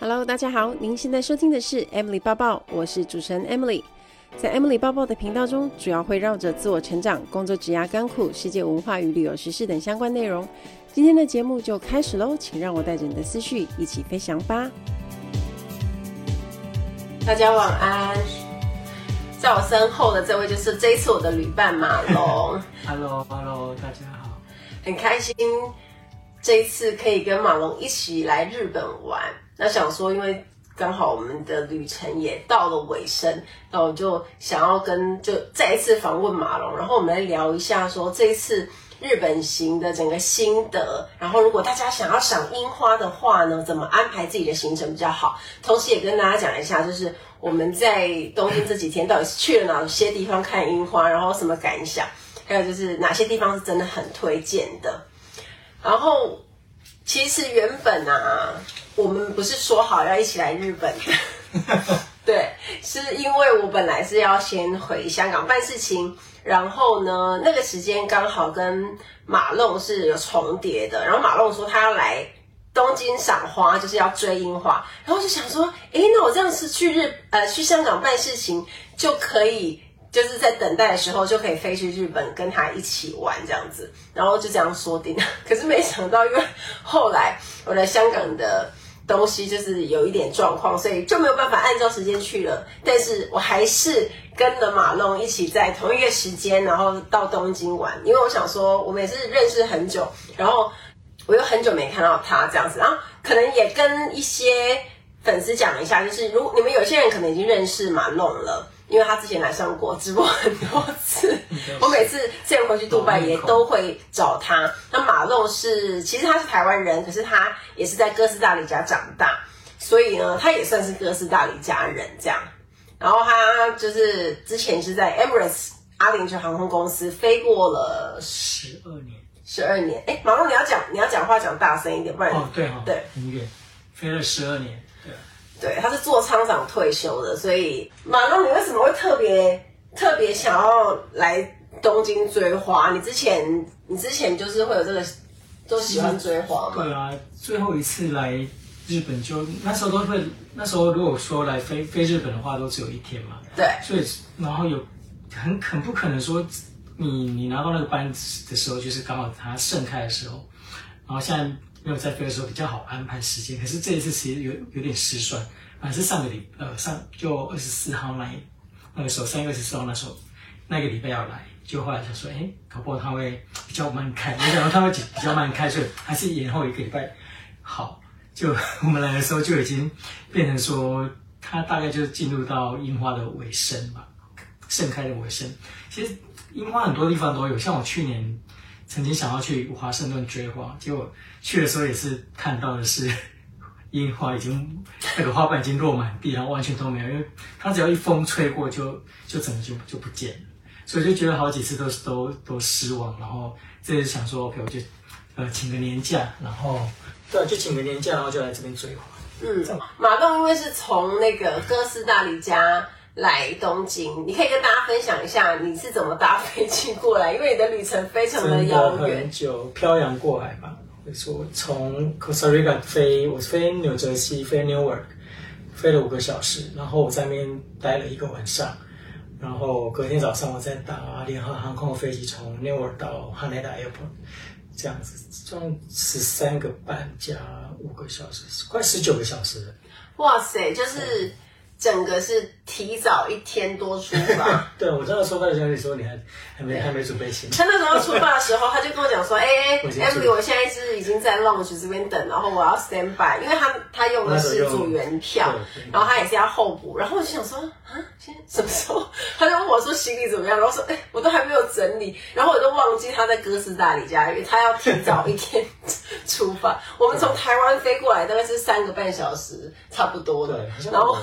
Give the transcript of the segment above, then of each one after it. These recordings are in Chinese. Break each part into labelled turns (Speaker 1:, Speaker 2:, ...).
Speaker 1: Hello，大家好，您现在收听的是 Emily 抱抱，我是主持人 Emily。在 Emily 抱抱的频道中，主要会绕着自我成长、工作、职涯、甘苦、世界文化与旅游时事等相关内容。今天的节目就开始喽，请让我带着你的思绪一起飞翔吧。大家晚安。在我身后的这位就是这一次我的旅伴马龙。
Speaker 2: Hello，Hello，大家好，
Speaker 1: 很开心这一次可以跟马龙一起来日本玩。那想说，因为刚好我们的旅程也到了尾声，那我就想要跟就再一次访问马龙，然后我们来聊一下说这一次日本行的整个心得。然后如果大家想要赏樱花的话呢，怎么安排自己的行程比较好？同时也跟大家讲一下，就是我们在东京这几天到底是去了哪些地方看樱花，然后什么感想，还有就是哪些地方是真的很推荐的。然后其实原本啊。我们不是说好要一起来日本的，对，是因为我本来是要先回香港办事情，然后呢，那个时间刚好跟马龙是有重叠的，然后马龙说他要来东京赏花，就是要追樱花，然后就想说，诶，那我这样是去日呃去香港办事情就可以，就是在等待的时候就可以飞去日本跟他一起玩这样子，然后就这样说定了。可是没想到，因为后来我来香港的。东西就是有一点状况，所以就没有办法按照时间去了。但是我还是跟了马龙一起在同一个时间，然后到东京玩。因为我想说，我们也是认识很久，然后我又很久没看到他这样子，然后可能也跟一些粉丝讲一下，就是如你们有些人可能已经认识马龙了。因为他之前来上过直播很多次，我每次这样回去杜拜也都会找他。那马龙是，其实他是台湾人，可是他也是在哥斯达黎加长大，所以呢，他也算是哥斯达黎加人这样。然后他就是之前是在 Emirates 阿联酋航空公司飞过了
Speaker 2: 十二年，
Speaker 1: 十二年。哎，马龙你要讲你要讲话讲大声一点，不然
Speaker 2: 哦对哦
Speaker 1: 对，
Speaker 2: 音乐，飞了十二年。
Speaker 1: 对，他是做仓长退休的，所以马龙，你为什么会特别特别想要来东京追花？你之前你之前就是会有这个都喜欢追花吗？
Speaker 2: 对啊，最后一次来日本就那时候都会，那时候如果说来飞飞日本的话，都只有一天嘛。
Speaker 1: 对，
Speaker 2: 所以然后有很很不可能说你你拿到那个班子的时候，就是刚好它盛开的时候，然后现在。没有在飞的时候比较好安排时间，可是这一次其实有有点失算，反正是上个礼呃上就二十四号那那个时候三月二十四号那时候那个礼拜要来，就后来想说，哎，搞不好他会比较慢开，没想到他会比较慢开，所以还是延后一个礼拜。好，就我们来的时候就已经变成说，他大概就进入到樱花的尾声吧，盛开的尾声。其实樱花很多地方都有，像我去年。曾经想要去华盛顿追花，结果去的时候也是看到的是 樱花已经那个花瓣已经落满地，然后完全都没有，因为它只要一风吹过就就整个就就不见了，所以就觉得好几次都是都都失望。然后这次想说，OK，我就呃请个年假，然后对，就请个年假，然后就来这边追花。
Speaker 1: 嗯，马龙因为是从那个哥斯达黎加。来东京，你可以跟大家分享一下你是怎么搭飞机过来，因为你的旅程非常的遥远，
Speaker 2: 很久漂洋过海嘛。我说从 Costa Rica 飞，我飞纽泽西，飞 Newark，飞了五个小时，然后我在那边待了一个晚上，然后隔天早上我再搭联合航空的飞机从 Newark 到 Haneda Airport，这样子，总十三个半加五个小时，快十九个小时了。
Speaker 1: 哇塞，就是。整个是提早一天多出发。
Speaker 2: 对，我知道出发的时候你说你还还没还没准备行李。
Speaker 1: 他那时候出发的时候，他就跟我讲说：“ 哎、欸、，Emily，我现在是已经在 lounge 这边等，然后我要 stand by，因为他他用的是组员票，然后他也是要候补。然后我就想说，啊，现在什么时候？他就问我说行李怎么样？然后说，哎、欸，我都还没有整理，然后我都忘记他在哥斯达黎加，因为他要提早一天出发。我们从台湾飞过来大概是三个半小时，差不多的。然后。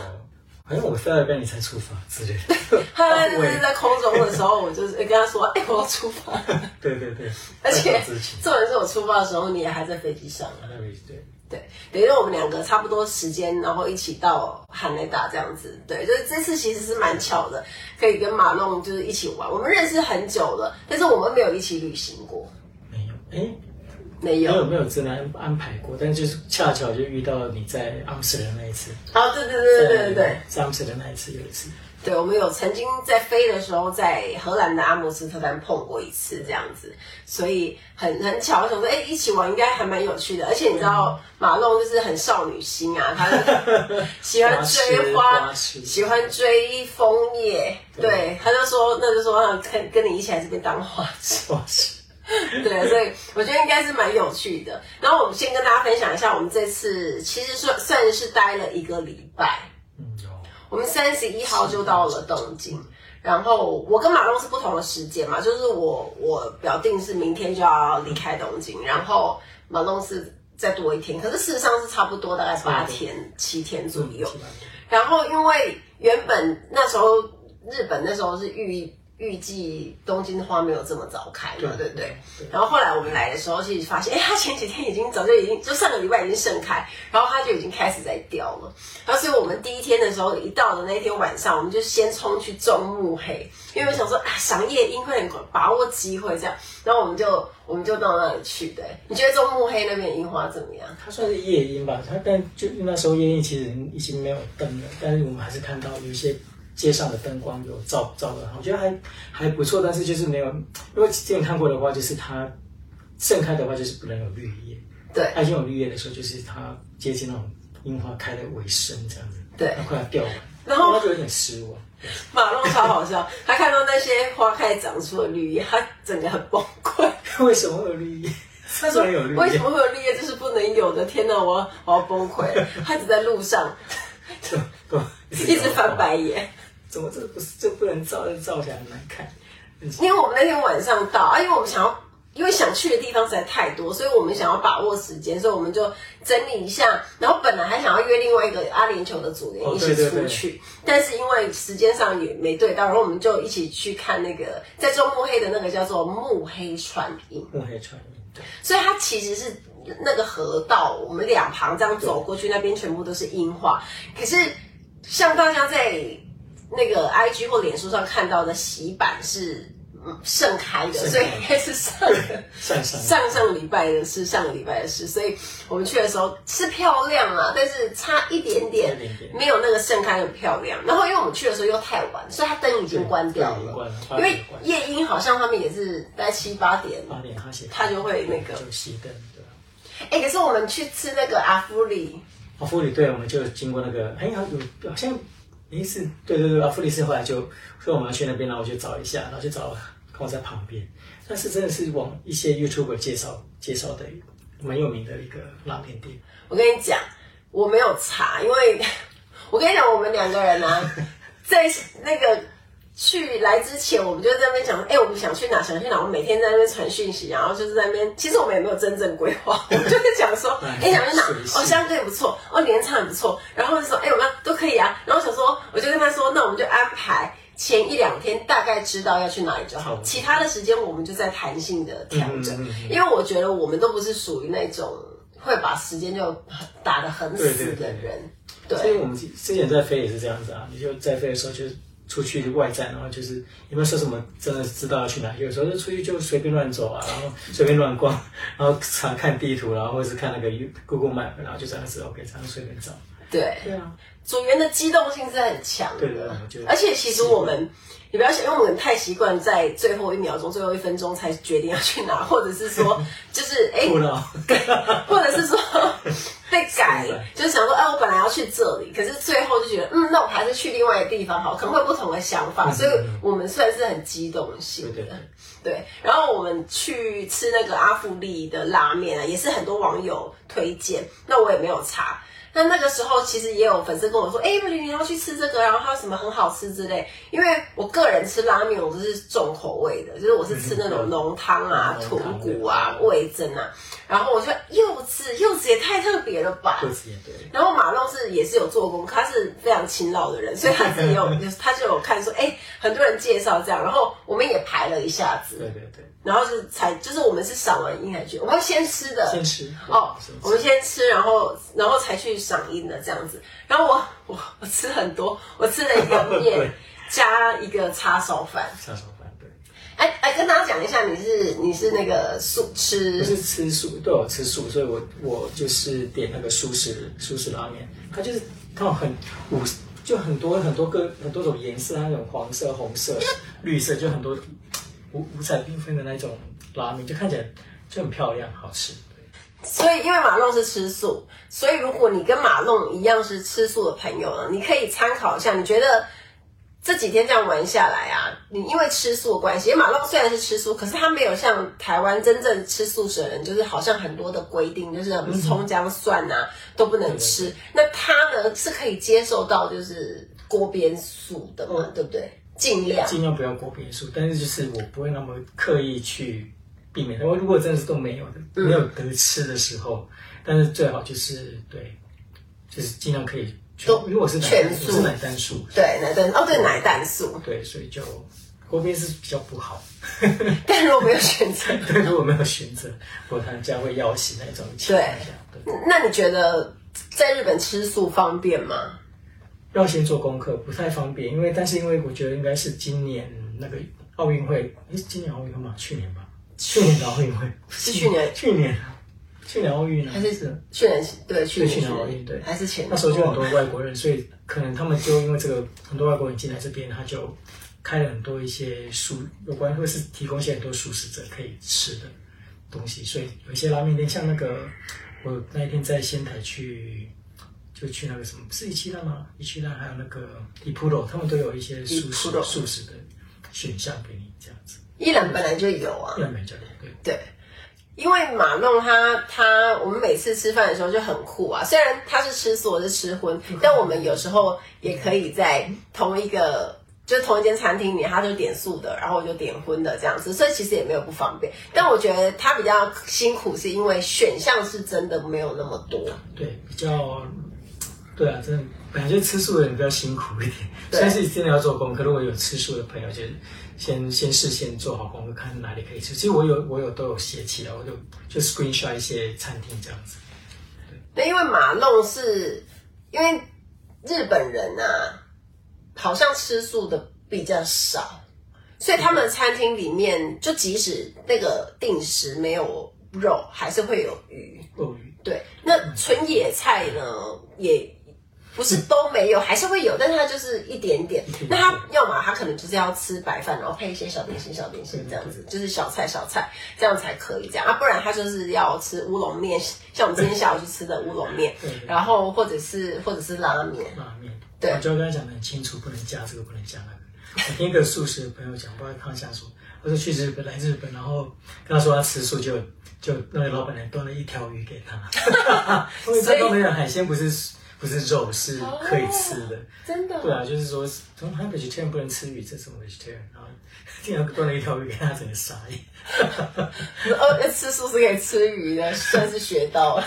Speaker 2: 好像我飞了一半你才出发之类的。
Speaker 1: 他就是在空中的时候，我就是跟他说：“哎、欸，我要出发。”
Speaker 2: 对对对。
Speaker 1: 而且，重点是我出发的时候，你也还在飞机上。
Speaker 2: 对
Speaker 1: 对，等于我们两个差不多时间，然后一起到汉雷达这样子。对，就是这次其实是蛮巧的，可以跟马龙就是一起玩。我们认识很久了，但是我们没有一起旅行过。
Speaker 2: 没有。哎，
Speaker 1: 没有
Speaker 2: 没有没有真的安安排过，但就是恰巧就遇到你在阿姆斯特丹那一次。
Speaker 1: 啊，对对对对对对对，
Speaker 2: 在阿姆斯特丹那一次有一次。
Speaker 1: 对，我们有曾经在飞的时候，在荷兰的阿姆斯特丹碰过一次这样子，所以很很巧，我想说，哎，一起玩应该还蛮有趣的。而且你知道，马龙就是很少女心啊，他 喜欢追花，喜欢追枫叶。对，他就说，那就说跟跟你一起来这边当花痴。花痴。对，所以我觉得应该是蛮有趣的。然后我们先跟大家分享一下，我们这次其实算算是待了一个礼拜。嗯我们三十一号就到了东京，然后我跟马龙是不同的时间嘛，就是我我表定是明天就要离开东京，然后马龙是再多一天，可是事实上是差不多大概八天七天左右。然后因为原本那时候日本那时候是预。预计东京的花没有这么早开嘛，对不对，对，对？然后后来我们来的时候，其实发现，哎，它前几天已经早就已经，就上个礼拜已经盛开，然后它就已经开始在掉了。然后所以我们第一天的时候，一到的那天晚上，我们就先冲去中目黑，因为我想说啊，赏夜樱会把握机会这样。然后我们就我们就到那里去的。你觉得中目黑那边樱花怎么样？
Speaker 2: 它算是夜樱吧，它但就那时候夜樱其实已经没有灯了，但是我们还是看到有一些。街上的灯光有照照的，我觉得还还不错，但是就是没有，因为之前看过的话，就是它盛开的话，就是不能有绿叶。
Speaker 1: 对，
Speaker 2: 它已经有绿叶的时候，就是它接近那种樱花开的尾声这样子。
Speaker 1: 对，
Speaker 2: 它快要掉完，
Speaker 1: 然后
Speaker 2: 他就有点失望。
Speaker 1: 马龙超好笑，他看到那些花开始长出了绿叶，他整个很崩溃。
Speaker 2: 为什么会有绿叶？
Speaker 1: 他说：“为什么会有绿叶？这是不能有的！天哪，我要我要崩溃！”他只在路上，一直翻白眼。
Speaker 2: 怎么这个不是这不能照，这照起来很难看。
Speaker 1: 因为我们那天晚上到啊，因为我们想要，因为想去的地方实在太多，所以我们想要把握时间，所以我们就整理一下。然后本来还想要约另外一个阿联酋的组员一起出去，哦、对对对，但是因为时间上也没对到，然后我们就一起去看那个在中目黑的那个叫做目黑川樱。
Speaker 2: 目黑川樱，对。
Speaker 1: 所以它其实是那个河道，我们两旁这样走过去，那边全部都是樱花。可是像大家在。那个 I G 或脸书上看到的洗版是盛开的，所以应该是上个
Speaker 2: 上上
Speaker 1: 上上礼拜的事，上个礼拜的事。所以我们去的时候是漂亮啊，但是差一点点，没有那个盛开的漂亮。然后因为我们去的时候又太晚，所以它灯已经关掉了。因为夜莺好像他们也是大概七八点，
Speaker 2: 八点他
Speaker 1: 就会那个
Speaker 2: 熄灯。对。
Speaker 1: 哎，可是我们去吃那个阿芙里，
Speaker 2: 阿芙里对，我们就经过那个，哎，好有好像。诶，是对对对，阿夫里斯后来就说我们要去那边，然后我就找一下，然后就找了，刚好在旁边。但是真的是往一些 YouTuber 介绍介绍的蛮有名的一个拉面店。
Speaker 1: 我跟你讲，我没有查，因为 我跟你讲，我们两个人呢、啊，在那个。去来之前，我们就在那边讲，哎、欸，我们想去哪？想去哪？我们每天在那边传讯息，然后就是在那边。其实我们也没有真正规划，我们就在讲说，哎、欸，想去哪？哦，相对不错，哦，连唱也不错。然后就说，哎、欸，我们都可以啊。然后想说，我就跟他说，那我们就安排前一两天，大概知道要去哪里就好。其他的时间我们就在弹性的调整，嗯嗯嗯，因为我觉得我们都不是属于那种会把时间就打得很死的人。对，对，对，对，
Speaker 2: 所以我们之前在飞也是这样子啊，你就在飞的时候就。出去外站，然后就是有没有说什么真的知道要去哪？有时候就出去就随便乱走啊，然后随便乱逛，然后查看地图，然后或者是看那个 Google Map，然后就这样子 OK，这样随便找。
Speaker 1: 对
Speaker 2: 对啊，
Speaker 1: 组员的机动性是很强的。
Speaker 2: 对的，
Speaker 1: 而且其实我们。你不要想，因为我们太习惯在最后一秒钟、最后一分钟才决定要去哪，或者是说，就是哎，或者是说 被改，就是想说，哎，我本来要去这里，可是最后就觉得，嗯，那我还是去另外一个地方好，可能会有不同的想法，所以我们算是很机动性的。对，对，对，对，然后我们去吃那个阿富利的拉面啊，也是很多网友推荐，那我也没有查。那那个时候，其实也有粉丝跟我说：“哎、欸，不，你要去吃这个，然后还有什么很好吃之类。”因为我个人吃拉面，我都是重口味的，就是我是吃那种浓汤啊、豚骨啊、味增啊。然后我说柚子，柚子也太特别了吧！
Speaker 2: 柚子也对。
Speaker 1: 然后马龙是也是有做工，他是非常勤劳的人，所以他自己有，他就有看说：“哎、欸，很多人介绍这样。”然后我们也排了一下子。
Speaker 2: 对对对。
Speaker 1: 然后是才就是我们是赏完樱才去，我们要先吃的，
Speaker 2: 先吃
Speaker 1: 哦，我们先吃，然后然后才去赏樱的这样子。然后我 我我吃很多，我吃了一个面 加一个叉烧饭。
Speaker 2: 叉烧饭对。
Speaker 1: 哎哎，跟大家讲一下，你是你是那个素吃，
Speaker 2: 我是吃素，对，我吃素，所以我我就是点那个素食素食拉面，它就是它有很五就很多很多个很多种颜色，那种黄色、红色、绿色，就很多五五彩缤纷的那种拉面，就看起来就很漂亮，好吃。
Speaker 1: 所以，因为马龙是吃素，所以如果你跟马龙一样是吃素的朋友呢，你可以参考一下。你觉得这几天这样玩下来啊，你因为吃素的关系，因为马龙虽然是吃素，可是他没有像台湾真正吃素食的人，就是好像很多的规定，就是什么葱姜蒜啊都不能吃。那他呢是可以接受到就是锅边素的嘛，对不对？尽量
Speaker 2: 尽量不要锅边素，但是就是我不会那么刻意去。避免，因为如果真的是都没有的，没有得吃的时候，嗯、但是最好就是对，就是尽量可以都，如果是全素，是奶蛋素，
Speaker 1: 对奶蛋哦，对奶蛋素，
Speaker 2: 对，所以就锅边是比较不好。
Speaker 1: 但如果没有选择，
Speaker 2: 对，如果没有选择，或他家会要挟那种情况下，
Speaker 1: 对，对，那你觉得在日本吃素方便吗？
Speaker 2: 要先做功课，不太方便，因为但是因为我觉得应该是今年那个奥运会，诶，今年奥运会吗？去年吧。去年的奥运会
Speaker 1: 是去年，
Speaker 2: 去年，去年奥运呢？
Speaker 1: 还是是去年？对，去年
Speaker 2: 奥运对，
Speaker 1: 还是前？
Speaker 2: 那时候就很多外国人，所以可能他们就因为这个，很多外国人进来这边，他就开了很多一些素有关，或是提供一些很多素食者可以吃的东西，所以有一些拉面店，像那个我那一天在仙台去，就去那个什么是一七浪吗？一七浪还有那个伊普罗，他们都有一些素食素食的选项给你这样子。
Speaker 1: 一兰本来就有啊，
Speaker 2: 伊朗本来就有，对
Speaker 1: 对，因为马弄他他，我们每次吃饭的时候就很酷啊。虽然他是吃素，我是吃荤，但我们有时候也可以在同一个，就是同一间餐厅里，他就点素的，然后我就点荤的这样子，所以其实也没有不方便。但我觉得他比较辛苦，是因为选项是真的没有那么多。
Speaker 2: 对，比较，对啊，真的，本来就吃素的人比较辛苦一点，但是真的要做功课。如果有吃素的朋友，就是。先先事先做好功课，看哪里可以吃。其实我有我有都有写起来，我就就 screenshot 一些餐厅这样子。对，
Speaker 1: 那因为马弄是，因为日本人啊，好像吃素的比较少，所以他们餐厅里面就即使那个定时没有肉，还是会有鱼。
Speaker 2: 鱼。
Speaker 1: 对，那纯野菜呢也。不是都没有，还是会有，但是它就是一点点。那他要么他可能就是要吃白饭，然后配一些小点心、小点心这样子，就是小菜、小菜这样才可以这样啊。不然他就是要吃乌龙面，像我们今天下午去吃的乌龙面，然后或者是或者是拉面。
Speaker 2: 拉面，对，我就要跟他讲得很清楚，不能加这个，不能加那个。我听一个素食的朋友讲，不知道他想说，他说去日本来日本，然后跟他说他吃素就，就就那个老板娘端了一条鱼给他，因为他都没有海鲜，不是。不是肉，是可以吃的，
Speaker 1: 真的。
Speaker 2: 对啊，就是说，从他 vegetarian 不能吃鱼，这什么 vegetarian？然后竟然端了一条鱼给他，整个傻眼。
Speaker 1: 哦，吃素是可以吃鱼的，算是学到了。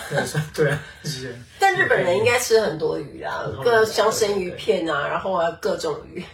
Speaker 2: 对啊，是。
Speaker 1: 但日本人应该吃很多鱼啊，各像生鱼片啊，然后啊各种鱼。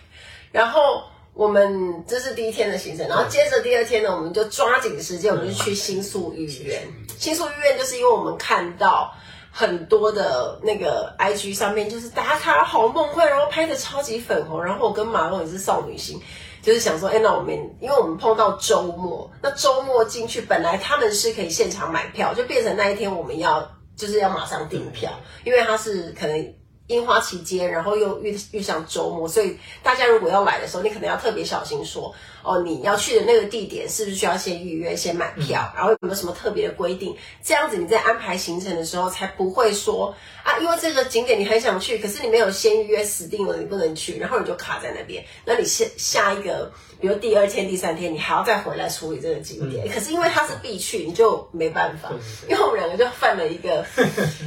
Speaker 1: 然后我们这是第一天的行程，然后接着第二天呢，我们就抓紧时间，我们就去新宿御苑。新宿御苑就是因为我们看到。很多的那个 IG 上面就是打卡好梦幻，然后拍的超级粉红，然后我跟马龙也是少女心，就是想说，哎，那我们因为我们碰到周末，那周末进去本来他们是可以现场买票，就变成那一天我们要就是要马上订票，因为他是可能樱花期间，然后又遇遇上周末，所以大家如果要来的时候，你可能要特别小心说。哦，你要去的那个地点是不是需要先预约、先买票？然后有没有什么特别的规定？这样子你在安排行程的时候才不会说啊，因为这个景点你很想去，可是你没有先预约，死定了，你不能去，然后你就卡在那边。那你下下一个，比如第二天、第三天，你还要再回来处理这个景点。可是因为它是必去，你就没办法。因为我们两个就犯了一个，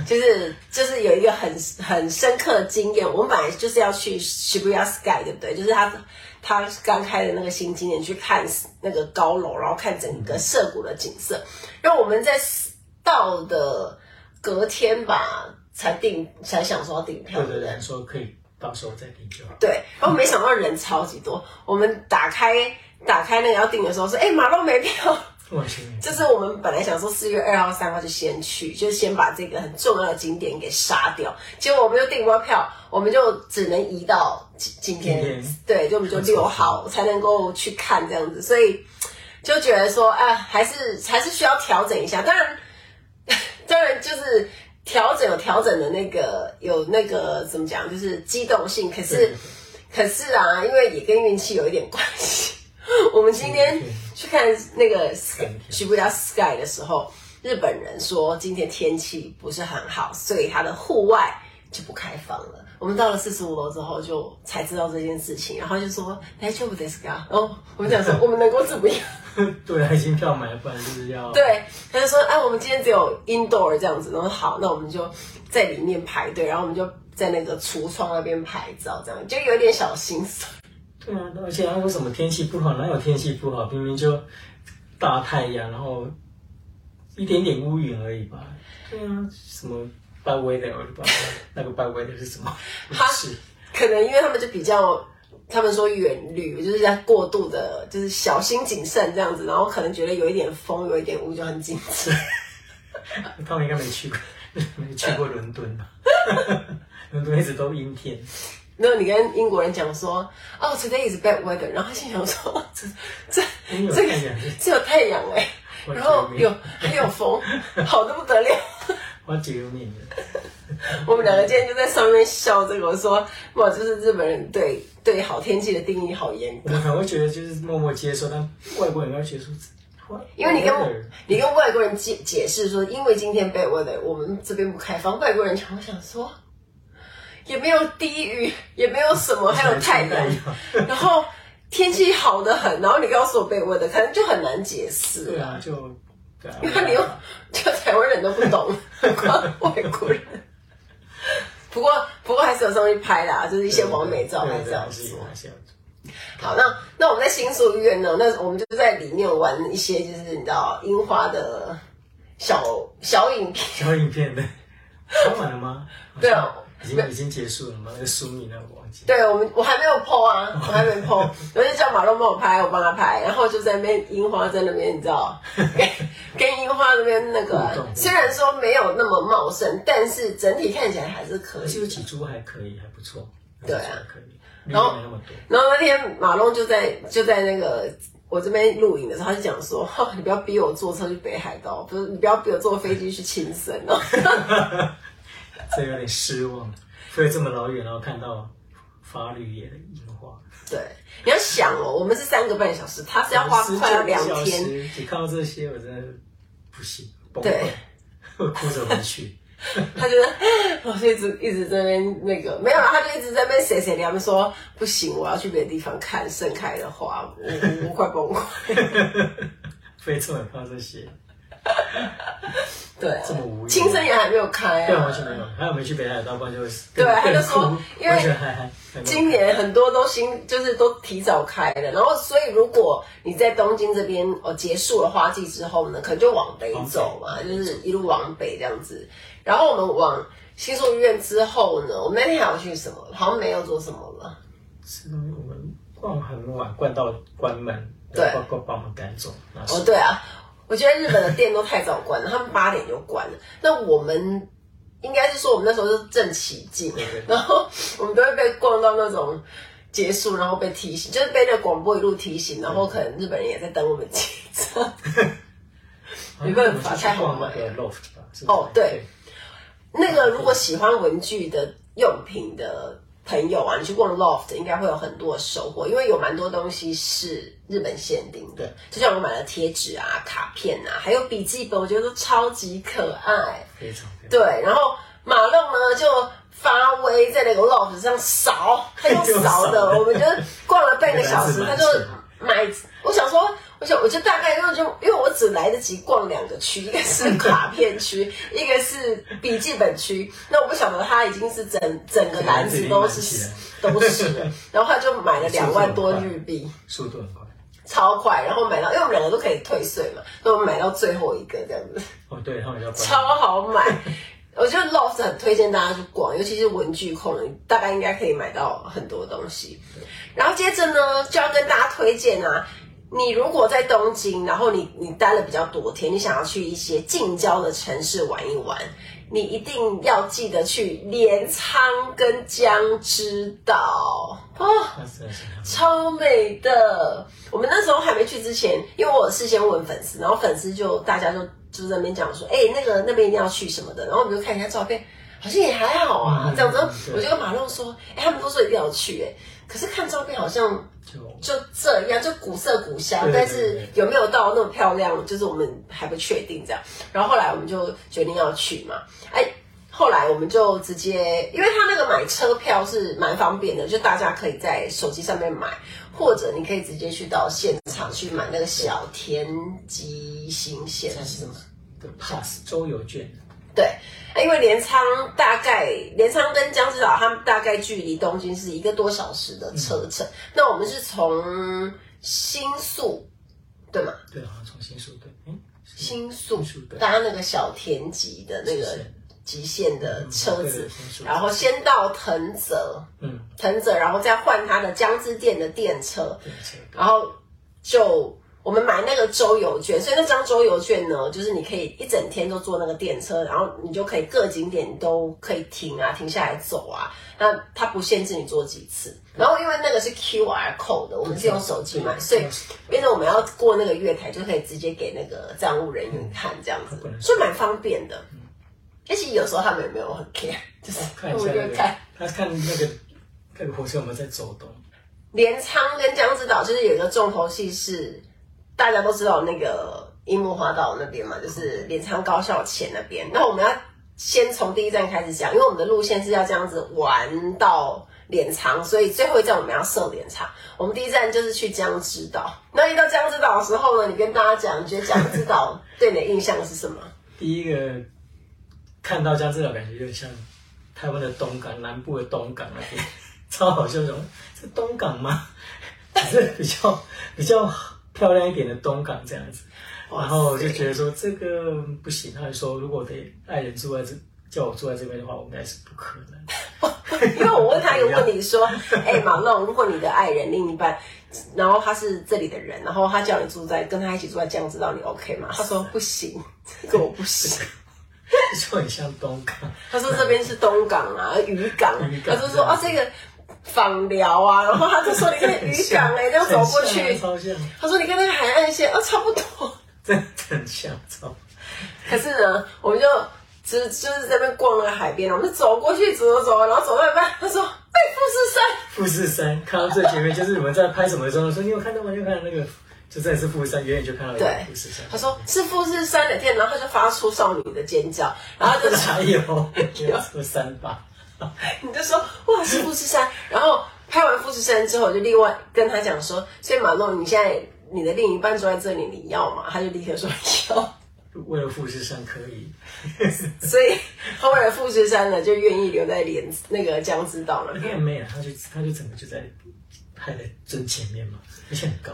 Speaker 1: 就 是就是有一个很很深刻的经验。我们本来就是要去 Shibuya Sky，对不对？就是他。他刚开的那个新景点，去看那个高楼，然后看整个涩谷的景色。然后我们在到的隔天吧，才订，才想说要订票，对不对？
Speaker 2: 说可以到时候再订就好。
Speaker 1: 对，然后没想到人超级多。我们打开打开那个要订的时候说：“哎，马龙没票。”就是我们本来想说四月二号、三号就先去，就先把这个很重要的景点给杀掉。结果我们又订不到票，我们就只能移到今今天。对，就我们就六号才能够去看这样子，所以就觉得说，哎，还是还是需要调整一下。当然，当然就是调整有调整的那个有那个怎么讲，就是机动性。可是，可是啊，因为也跟运气有一点关系。我们今天去看那个 Shibuya Sky 的时候，日本人说今天天气不是很好，所以他的户外就不开放了。我们到了四十五楼之后，就才知道这件事情，然后就说大丈夫ですか？然后我们讲说我们能够怎么样？
Speaker 2: 对啊，已经票买了，不然就是要
Speaker 1: 对。他就说哎，我们今天只有 indoor 这样子。然后好，那我们就在里面排队，然后我们就在那个橱窗那边拍照，这样就有点小心酸。
Speaker 2: 对啊，而且为什么天气不好？哪有天气不好？明明就大太阳，然后一点点乌云而已吧。对啊，什么 Bad weather 我就不知道那个 bad weather 是什么？
Speaker 1: 他是可能因为他们就比较，他们说远虑，就是在过度的，就是小心谨慎这样子，然后可能觉得有一点风，有一点雾就很紧张。
Speaker 2: 他们应该没去过，没去过伦敦吧？伦敦一直都阴天。
Speaker 1: 然后你跟英国人讲说，哦、oh,，today is bad weather，然后他心想说，这这这个只有太阳哎，然后有还有风，好的不得了。
Speaker 2: 我救命
Speaker 1: 我们两个今天就在上面笑这个，我说哇，就是日本人对对好天气的定义好严格。
Speaker 2: 我觉得就是默默接受，但外国人要接受，
Speaker 1: 因为你跟你跟外国人解解释说，因为今天 bad weather，我们这边不开放，外国人常会想说。也没有低雨，也没有什么，还有太阳，然后天气好的很，然后你告诉我被问的，可能就很难解释。
Speaker 2: 对啊，就对啊，
Speaker 1: 因为你又就台湾人都不懂，外国人。不过不过还是有上去拍啦，就是一些完美照还是要做。好，那那我们在新宿医院呢？那我们就在里面玩一些，就是你知道樱花的小小影片。
Speaker 2: 小影片的，拍完 了吗？
Speaker 1: 对啊。
Speaker 2: 已经已经结束了吗？那个书名那个忘记。
Speaker 1: 对我们，我还没有 po 啊，我还没 po，我就叫马龙帮我拍，我帮他拍，然后就在那边樱花在那边，你知道，跟樱花那边那个，虽然说没有那么茂盛，但是整体看起来还是可以。
Speaker 2: 是有几株还可以，还不错。
Speaker 1: 对啊，
Speaker 2: 可以。
Speaker 1: 然后，然后那天马龙就在就在那个我这边录影的时候，他就讲说：“ 你不要逼我坐车去北海道，不是你不要逼我坐飞机去青森哦。”
Speaker 2: 这有点失望，飞这么老远，然后看到发绿叶的樱花。
Speaker 1: 对，你要想哦，我们是三个半小时，他是要花快要两天。
Speaker 2: 你看到这些，我真的不行，崩溃，我哭着回去。
Speaker 1: 他觉得，我就一直一直在那边那个没有，他就一直在那边写写，他们说不行，我要去别的地方看盛开的花，我我快崩溃。
Speaker 2: 飞这么看到这些。
Speaker 1: 对、啊，这么无语。青森也还没有开啊，
Speaker 2: 对，完全没有。还有没去北海道，不然就
Speaker 1: 对，他就说，因为今年很多都新，就是都提早开了。然后，所以如果你在东京这边哦结束了花季之后呢，可能就往北走嘛，就是一路往北这样子。然后我们往新宿医院之后呢，我们那天还要去什么？好像没有做什么了。
Speaker 2: 是我们逛很晚，逛到关门，
Speaker 1: 对，
Speaker 2: 把把我们赶走。
Speaker 1: 哦，对啊。我觉得日本的店都太早关了，他们八点就关了。那我们应该是说，我们那时候是正起劲，然后我们都会被逛到那种结束，然后被提醒，就是被那个广播一路提醒，然后可能日本人也在等我们结账。没办法，太好买了。哦，对，那个如果喜欢文具的用品的。朋友啊，你去逛 Loft 应该会有很多的收获，因为有蛮多东西是日本限定的，就像我买了贴纸啊、卡片啊，还有笔记本，我觉得都超级可爱。
Speaker 2: 非常
Speaker 1: 对，然后马龙呢就发威在那个 Loft 上扫，他用 扫的，我们就逛了半个小时，他就买，我想说。我想，我就大概因为就因为我只来得及逛两个区，一个是 卡片区，一个是笔记本区。那我不晓得他已经是整整个篮子都是都是了，然后他就买了两万多日币，
Speaker 2: 速度很快，
Speaker 1: 超快。然后买到，因为我们两个都可以退税嘛，那我们买到最后一个这样子。
Speaker 2: 哦，对，他们要
Speaker 1: 超好买。我觉得 Loft 很推荐大家去逛，尤其是文具控，大概应该可以买到很多东西。然后接着呢，就要跟大家推荐啊。你如果在东京，然后你你待了比较多天，你想要去一些近郊的城市玩一玩，你一定要记得去镰仓跟江之岛哦，超美的。我们那时候还没去之前，因为我事先问粉丝，然后粉丝就大家就就在那边讲说，哎、欸，那个那边一定要去什么的，然后我们就看一下照片，好像也还好啊，嗯、这样子。我就跟马龙说，哎、欸，他们都说一定要去，哎，可是看照片好像。就这样，就古色古香，但是有没有到那么漂亮，就是我们还不确定这样。然后后来我们就决定要去嘛，哎，后来我们就直接，因为他那个买车票是蛮方便的，就大家可以在手机上面买，或者你可以直接去到现场去买那个小田急行线是什么？
Speaker 2: 对，Pass 周游券。
Speaker 1: 对。因为镰仓大概镰仓跟江之岛，他们大概距离东京是一个多小时的车程。嗯、那我们是从新宿，对吗？
Speaker 2: 对，好像从新宿对，嗯，
Speaker 1: 新宿搭那个小田急的那个极限的车子，嗯、然后先到藤泽，嗯，藤泽，然后再换他的江之电的电车，电车，然后就。我们买那个周游券，所以那张周游券呢，就是你可以一整天都坐那个电车，然后你就可以各景点都可以停啊，停下来走啊。那它不限制你坐几次。然后因为那个是 QR code 的，我们是用手机买，所以变成我们要过那个月台，就可以直接给那个站务人员看，这样子，所以蛮方便的。而且有时候他们也没有很 care，就是看一下，看
Speaker 2: 他看那个那个火车有没有在走动。
Speaker 1: 镰仓跟江之岛就是有一个重头戏是。大家都知道那个樱木花道那边嘛，就是镰仓高校前那边。那我们要先从第一站开始讲，因为我们的路线是要这样子玩到镰仓，所以最后一站我们要设镰仓。我们第一站就是去江之岛。那一到江之岛的时候呢，你跟大家讲，你觉得江之岛对你的印象是什么？
Speaker 2: 第一个看到江之岛，感觉有点像台湾的东港，南部的东港那边，超好笑，这种是东港吗？是比较比较。漂亮一点的东港这样子，然后我就觉得说这个不行。他就说，如果我的爱人住在这，叫我住在这边的话，我应该是不可能。
Speaker 1: 因为我问他一个问题，说：“ 哎、欸，马龙，如果你的爱人另一半，然后他是这里的人，然后他叫你住在跟他一起住在江子岛，你 OK 吗？” 他说：“不行，这个我不行。”
Speaker 2: 就很像东港。
Speaker 1: 他说这边是东港啊，渔港。他就说：“啊，这个。”访寮啊，然后他就说：“你看渔港哎，这样走过去。”超像他说：“你看那个海岸线，啊，差不多。”
Speaker 2: 真的很像，超。
Speaker 1: 可是呢，我们就只就是在那边逛那个海边，我们走过去，走走走，然后走到一半，他说：“哎，富士山。”
Speaker 2: 富士山，看到最前面就是你们在拍什么的时候，说：“你有看到吗？就看到那个，就真的是富士山，远远就看到对富士山。”
Speaker 1: 他说：“是富士山的天。”然后他就发出少女的尖叫，然后就
Speaker 2: 哪 有有山吧？
Speaker 1: 你就说哇，是富士山，然后拍完富士山之后，就另外跟他讲说，所以马龙，你现在你的另一半坐在这里，你要吗？他就立刻说要。
Speaker 2: 为了富士山可以，
Speaker 1: 所以他为了富士山呢，就愿意留在连那个江之岛了。
Speaker 2: 没有没有，他就他就整个就在拍在正前面嘛，而且很高。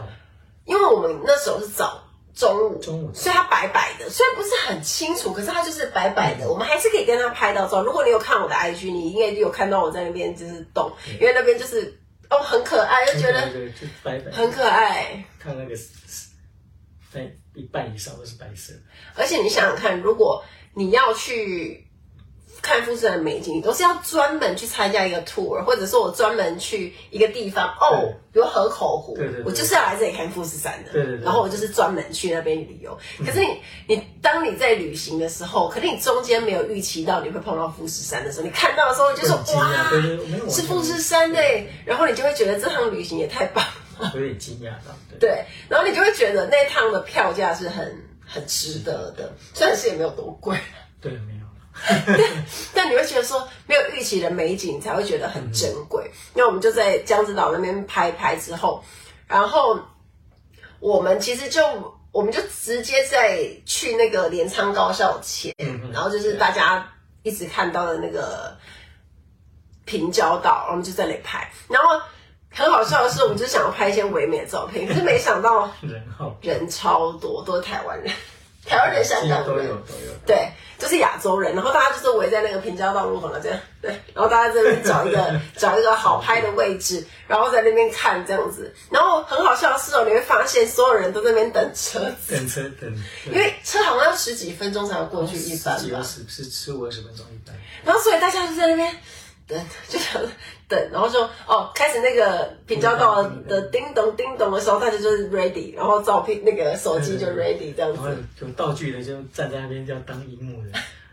Speaker 1: 因为我们那时候是早。中午，
Speaker 2: 中午，
Speaker 1: 所以它白白的，虽然不是很清楚，可是它就是白白的。嗯、我们还是可以跟它拍到照。如果你有看我的 IG，你应该有看到我在那边就是动，对因为那边就是哦很可爱，就觉得就白白很可爱。
Speaker 2: 看那个，在一半以上都是白色。
Speaker 1: 而且你想想看，如果你要去。看富士山的美景，你都是要专门去参加一个 tour，或者说我专门去一个地方。哦，对。比如河口湖，
Speaker 2: 对对对，
Speaker 1: 我就是要来这里看富士山的，
Speaker 2: 对对对，
Speaker 1: 然后我就是专门去那边旅游。可是你，你当你在旅行的时候，可能你中间没有预期到你会碰到富士山的时候，你看到的时候你就说哇，是富士山哎，对。然后你就会觉得这趟旅行也太棒了，
Speaker 2: 有点惊讶到，对，
Speaker 1: 对，然后你就会觉得那趟的票价是很很值得的，虽然是也没有多贵，
Speaker 2: 对，没有。
Speaker 1: 但但你会觉得说没有预期的美景才会觉得很珍贵。嗯、那我们就在江之岛那边拍拍之后，然后我们其实就我们就直接在去那个镰仓高校前，然后就是大家一直看到的那个平交道，我们就在那里拍。然后很好笑的是，我们就想要拍一些唯美的照片，可是没想到 人好人超多，都是台湾人。台湾人、香港人
Speaker 2: 都有都有。
Speaker 1: 对，就是亚洲人，然后大家就是围在那个平交道路口那这样，对，然后大家在那边找一个 找一个好拍的位置，然后在那边看这样子。然后很好笑的是哦，你会发现所有人都在那边等车子，
Speaker 2: 等车等，
Speaker 1: 因为车好像要十几分钟才要过去一班吧，
Speaker 2: 十是十五二十分钟一班。
Speaker 1: 然后所以大家就在那边。等，就想等，然后就哦，开始那个平交道的叮咚叮咚的时候，大家就是 ready，然后照片那个手机就 ready 这样子。然后
Speaker 2: 有道具的就站在那边，就要当荧幕的，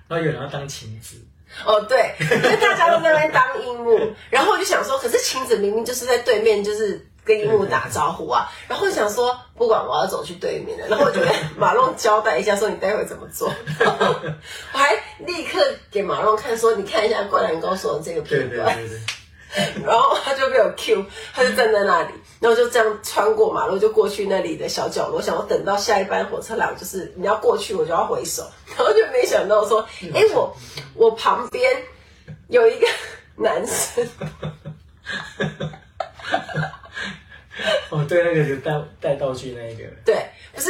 Speaker 2: 然后有人要当晴子。
Speaker 1: 哦，对，因为大家都在那边当樱木，然后我就想说，可是晴子明明就是在对面，就是。跟樱木打招呼啊，然后想说不管我要走去对面的，然后我就跟马龙交代一下，说你待会怎么做，我还立刻给马龙看说，你看一下灌篮高手的这个片段，对对对对，然后他就被我 Q，他就站在那里，然后就这样穿过马路就过去那里的小角落，想要等到下一班火车来，就是你要过去我就要回手，然后就没想到说，哎，我我旁边有一个男生。
Speaker 2: 哦，对，那个就带带道具那一
Speaker 1: 个。对，不是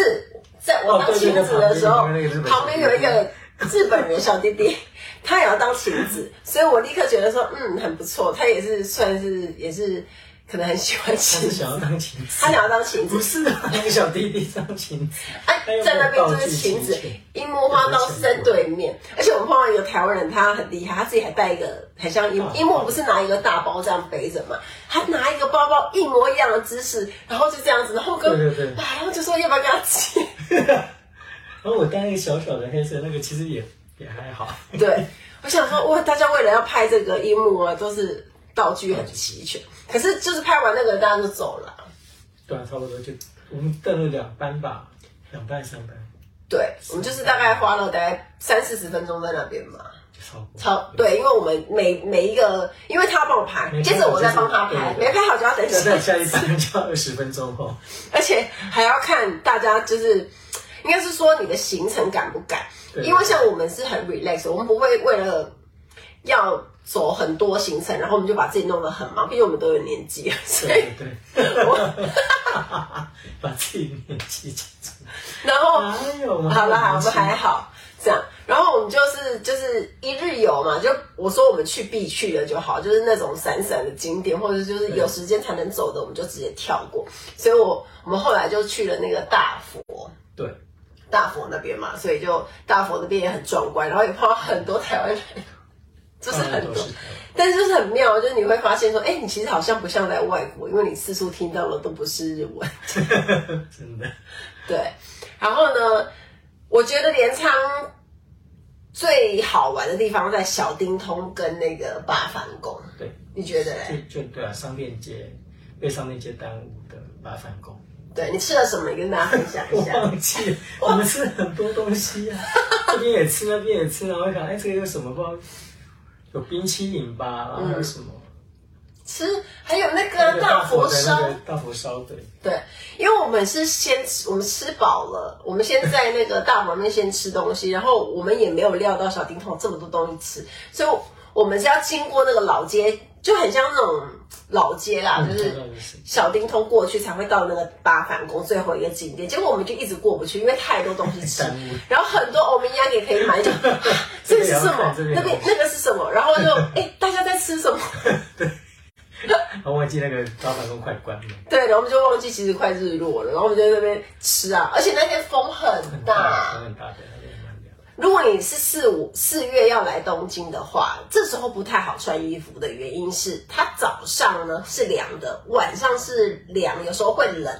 Speaker 1: 在我当妻子的时候，哦、旁边有一个日本人小弟弟，他也要当晴子，所以我立刻觉得说，嗯，很不错，他也是算是也是。可能很喜欢晴子，
Speaker 2: 他想要当晴子，
Speaker 1: 他想要当晴子，
Speaker 2: 不是啊，那个小弟弟当晴子，
Speaker 1: 哎，在那边就是晴子，樱木花道是在对面，而且我们碰到一个台湾人，他很厉害，他自己还带一个很像樱樱木，不是拿一个大包这样背着嘛，他拿一个包包一模一样的姿势，然后就这样子，然后跟对对对，然后就说要不要跟他接，
Speaker 2: 然后我戴那个小小的黑色那个，其实也也还好，
Speaker 1: 对，我想说哇，大家为了要拍这个樱幕啊，都是。道具很齐全，可是就是拍完那个，大家就走了。
Speaker 2: 对啊，差不多就我们等了两班吧，两班三班。
Speaker 1: 对，我们就是大概花了大概三四十分钟在那边嘛。
Speaker 2: 超
Speaker 1: 超对，因为我们每每一个，因为他要帮我拍，接着我再帮他拍，没拍好就要等下。
Speaker 2: 下一次就要二十分钟后，
Speaker 1: 而且还要看大家就是，应该是说你的行程赶不赶？因为像我们是很 relax，我们不会为了要。走很多行程，然后我们就把自己弄得很忙，毕竟我们都有年纪了，所以
Speaker 2: 把自己年纪讲出来。
Speaker 1: 然后，好了，好，我们还好这样。然后我们就是就是一日游嘛，就我说我们去必去的就好，就是那种闪闪的景点，或者就是有时间才能走的，我们就直接跳过。所以我我们后来就去了那个大佛，
Speaker 2: 对，
Speaker 1: 大佛那边嘛，所以就大佛那边也很壮观，然后也碰到很多台湾人。就是很多，但是就是很妙，就是你会发现说，哎、欸，你其实好像不像在外国，因为你四处听到的都不是日文。
Speaker 2: 真的。
Speaker 1: 对，然后呢，我觉得镰仓最好玩的地方在小丁通跟那个八幡宫。
Speaker 2: 对，
Speaker 1: 你觉得嘞？
Speaker 2: 就对啊，商店街被商店街耽误的八幡宫。
Speaker 1: 对，你吃了什么？你跟大家分享一下。
Speaker 2: 我忘记了，我们吃了很多东西啊，这边也吃，那边也吃，然后我想，哎、欸，这个有什么不知道？有冰淇淋吧，然后还有什么？嗯、吃还有那个大佛烧，大佛烧对
Speaker 1: 对，因为我们是先吃，我们吃饱了，我们先在那个大佛那边先吃东西，然后我们也没有料到小丁通这么多东西吃，所以我们是要经过那个老街，就很像那种。老街啦，就是小丁通过去才会到那个八幡宫最后一个景点，结果我们就一直过不去，因为太多东西吃，然后很多欧米茄也可以买，就这个是什么？那边那个是什么？然后就哎、欸，大家在吃什么？
Speaker 2: 对，我忘记那个八幡宫快关了。
Speaker 1: 对，然后我们就忘记其实快日落了，然后我们就在那边吃啊，而且那天风很大，
Speaker 2: 很大的。
Speaker 1: 如果你是四五四月要来东京的话，这时候不太好穿衣服的原因是，它早上呢是凉的，晚上是凉，有时候会冷，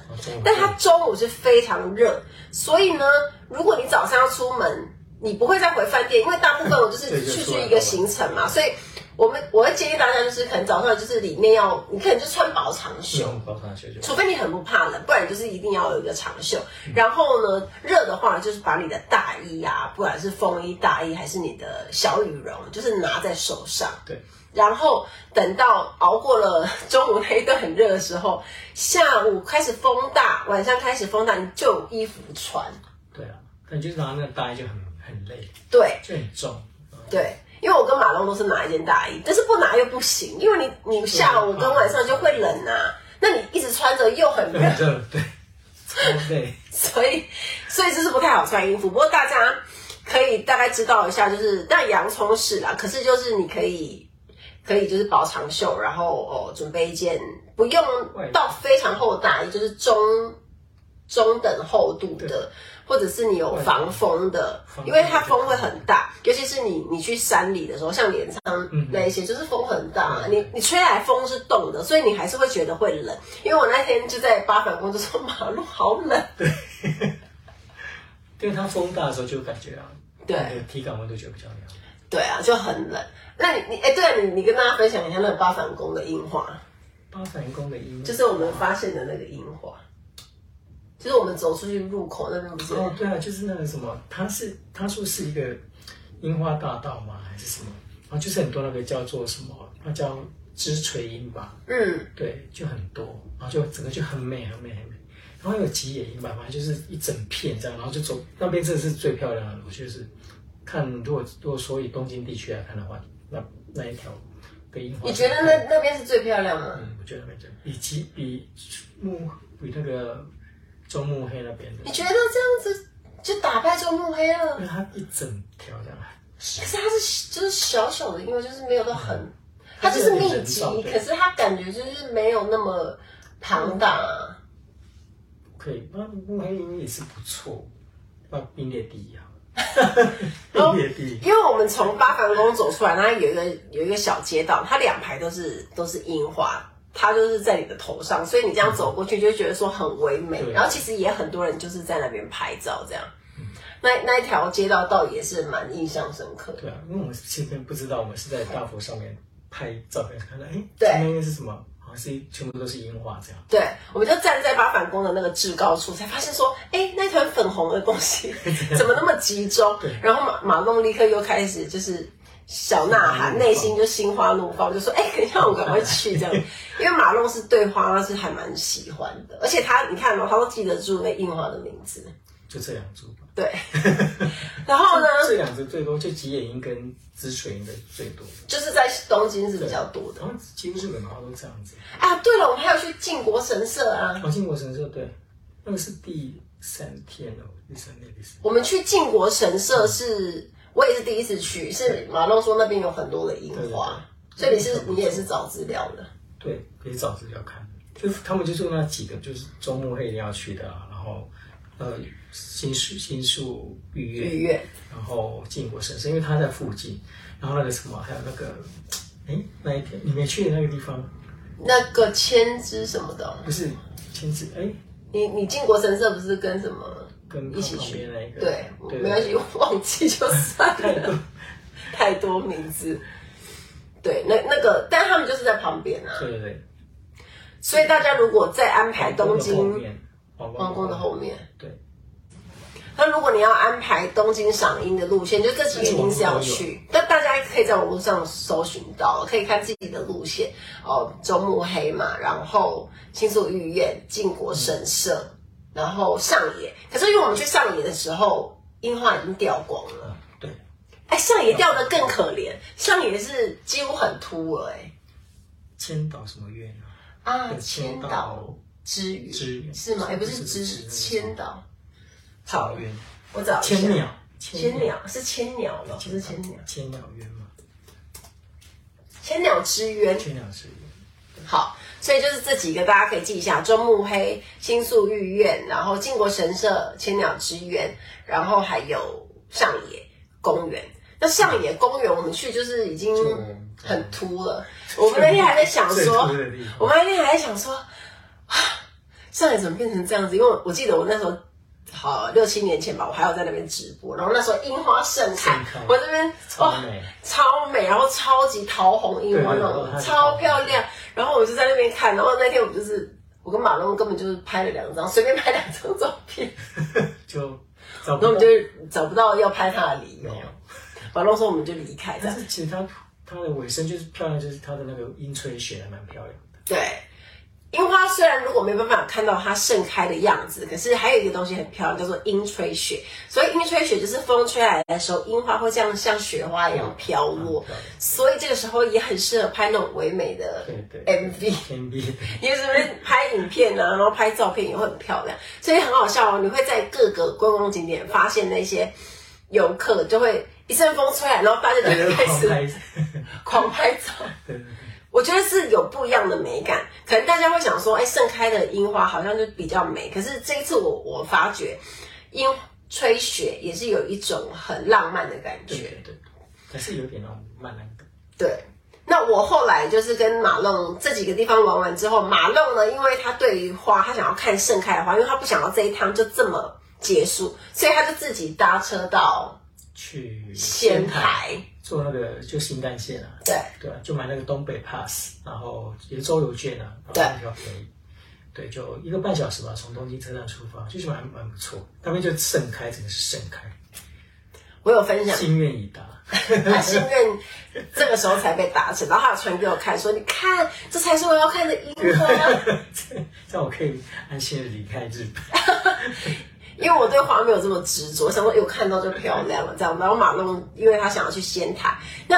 Speaker 1: 但它中午是非常热，所以呢，如果你早上要出门，你不会再回饭店，因为大部分我就是 去去一个行程嘛，所以。我们我会建议大家，就是可能早上就是里面要，你可能就穿薄长袖，
Speaker 2: 薄长袖，
Speaker 1: 除非你很不怕冷，不然就是一定要有一个长袖。然后呢，热的话就是把你的大衣啊，不管是风衣、大衣还是你的小羽绒，就是拿在手上。
Speaker 2: 对。
Speaker 1: 然后等到熬过了中午那一顿很热的时候，下午开始风大，晚上开始风大，你就有衣服穿。
Speaker 2: 对啊，但就是拿那个大衣就很很累，
Speaker 1: 对，
Speaker 2: 就很重。
Speaker 1: 对。因为我跟马龙都是拿一件大衣，但是不拿又不行，因为你你下午跟晚上就会冷啊。那你一直穿着又很热，
Speaker 2: 对，超累，
Speaker 1: 所以所以就是不太好穿衣服。不过大家可以大概知道一下，就是但洋葱是啦，可是就是你可以可以就是薄长袖，然后哦准备一件不用到非常厚的大衣，就是中中等厚度的。或者是你有防风的，因为它风会很大，尤其是你你去山里的时候，像镰仓那一些，就是风很大，你你吹来风是冻的，所以你还是会觉得会冷。因为我那天就在八反宫，就说马路好冷。
Speaker 2: 对，因为它风大的时候就感觉啊，
Speaker 1: 对，
Speaker 2: 体感温度就比较凉。
Speaker 1: 对啊，就很冷。那你你哎，对啊，你你跟大家分享一下那个八反宫的樱花。
Speaker 2: 八反宫的樱花，
Speaker 1: 就是我们发现的那个樱花。就是我们走出去入口那边不是？
Speaker 2: 哦，对啊，就是那个什么，它是他说是一个樱花大道吗？还是什么？然后就是很多那个叫做什么，那叫枝垂樱吧。
Speaker 1: 嗯，
Speaker 2: 对，就很多，然后就整个就很美，很美，很美。然后有吉野樱吧，反正就是一整片这样，然后就走那边，真的是最漂亮的。我就是看，如果如果说以东京地区来看的话，那那一条的樱花，
Speaker 1: 你觉得那那边是最漂亮的？
Speaker 2: 嗯，我觉得那边最比吉比木比那个。中目黑那边的，
Speaker 1: 你觉得这样子就打败中目黑了？
Speaker 2: 因为它一整条这样，
Speaker 1: 可是它是就是小小的，因为就是没有到很，它就是密集，可是它感觉就是没有那么庞大，啊。
Speaker 2: 可以，那目黑也是不错，那并列第一啊，
Speaker 1: 并列第一。因为我们从八幡宫走出来，那有一个有一个小街道，它两排都是都是樱花。它就是在你的头上，所以你这样走过去就觉得说很唯美。嗯、然后其实也很多人就是在那边拍照，这样。嗯、那那一条街道倒也是蛮印象深刻的。
Speaker 2: 对啊，因为我们前面不知道，我们是在大佛上面拍照片，看到哎，
Speaker 1: 对，
Speaker 2: 那边是什么？好像是全部都是樱花这样。
Speaker 1: 对，我们就站在八反宫的那个至高处，才发现说，哎，那团粉红的东西 怎么那么集中？对然后马马龙立刻又开始就是。小呐喊，内心就心花怒放，就说：“哎、欸，等一下我赶快去这样。”因为马龙是对花是还蛮喜欢的，而且他你看哦，他都记得住那樱花的名字，
Speaker 2: 就这两株吧。
Speaker 1: 对，然后呢？
Speaker 2: 这两只最多，就吉野樱跟紫水樱的最多，
Speaker 1: 就是在东京是比较多的。
Speaker 2: 然后几乎日本的花都这样子。
Speaker 1: 啊，对了，我们还要去靖国神社啊！
Speaker 2: 哦，靖国神社对，那个是第三天哦，第三天第四天。
Speaker 1: 我们去靖国神社是。嗯我也是第一次去，是马龙说那边有很多的樱花，所以你是你也是找资料的。
Speaker 2: 对，可以找资料看。就是他们就是那几个，就是周末黑一定要去的，然后呃新宿新宿御苑，御苑，然后靖国神社，因为它在附近。然后那个什么，还有那个哎那一天你没去的那个地方，
Speaker 1: 那个千枝什么的，
Speaker 2: 不是千枝哎，
Speaker 1: 你你靖国神社不是跟什么？一起去那个，对，对没关系，忘记就 算了。太多，名字，对，那那个，但他们就是在旁边啊。
Speaker 2: 对对对。
Speaker 1: 所以大家如果再安排东京
Speaker 2: 皇
Speaker 1: 宫的后面，
Speaker 2: 对。
Speaker 1: 那如果你要安排东京赏樱的路线，就这几个一定是要去。但大家可以在网络上搜寻到，可以看自己的路线哦，中目黑嘛，然后新宿御苑、靖国神社。嗯然后上野，可是因为我们去上野的时候，樱花已经掉光了。
Speaker 2: 对，
Speaker 1: 哎，上野掉的更可怜，上野是几乎很秃了，哎。
Speaker 2: 千岛什么月啊？
Speaker 1: 啊，千岛之园是吗？也不是之千岛
Speaker 2: 草原，
Speaker 1: 我找
Speaker 2: 千鸟，
Speaker 1: 千鸟是千鸟了，不是千鸟。
Speaker 2: 千鸟渊吗？
Speaker 1: 千鸟之园。
Speaker 2: 千鸟之园。
Speaker 1: 好。所以就是这几个，大家可以记一下：中目黑、新宿御苑，然后靖国神社、千鸟之园，然后还有上野公园。那上野公园我们去就是已经很秃了。我们那天还在想说，我们那天还在想说，啊，上野怎么变成这样子？因为我记得我那时候。好，六七年前吧，我还有在那边直播，然后那时候樱花盛开，我这边哇超美，然后超级桃红樱花那种超漂亮，然后我就在那边看，然后那天我就是我跟马龙根本就是拍了两张，随便拍两张照片，
Speaker 2: 就，
Speaker 1: 然后我们就找不到要拍他的理由，马龙说我们就离开，
Speaker 2: 但是其实他他的尾声就是漂亮，就是他的那个樱吹雪还蛮漂亮的，
Speaker 1: 对。樱花虽然如果没办法看到它盛开的样子，可是还有一个东西很漂亮，叫做樱吹雪。所以樱吹雪就是风吹来的时候，樱花会这样像雪花一样飘落。所以这个时候也很适合拍那种唯美的 MV。MV，因为这边拍影片啊，然后拍照片也会很漂亮。所以很好笑哦，你会在各个观光景点发现那些游客就会一阵风吹来，然后大家就开始狂拍照。我觉得是有不一样的美感，可能大家会想说，哎，盛开的樱花好像就比较美。可是这一次我我发觉，樱吹雪也是有一种很浪漫的感觉，
Speaker 2: 对对对，还是有点那种慢慢的。
Speaker 1: 对，那我后来就是跟马龙这几个地方玩完之后，马龙呢，因为他对于花，他想要看盛开的花，因为他不想要这一趟就这么结束，所以他就自己搭车到
Speaker 2: 去
Speaker 1: 仙台。
Speaker 2: 坐那个就新干线啊，
Speaker 1: 对。
Speaker 2: 对啊，就买那个东北 pass，然后也是周游券啊，然后比较便宜，对，就一个半小时吧，从东京车站出发，就是蛮蛮不错。那边就盛开，真的是盛开。
Speaker 1: 我有分享，
Speaker 2: 心愿已达，
Speaker 1: 他 心愿这个时候才被达成，然后他有传给我看，说你看，这才是我要看的樱花，
Speaker 2: 这样我可以安心的离开日本。
Speaker 1: 因为我对花没有这么执着，想说有看到就漂亮了这样。然后马龙，因为他想要去仙台，那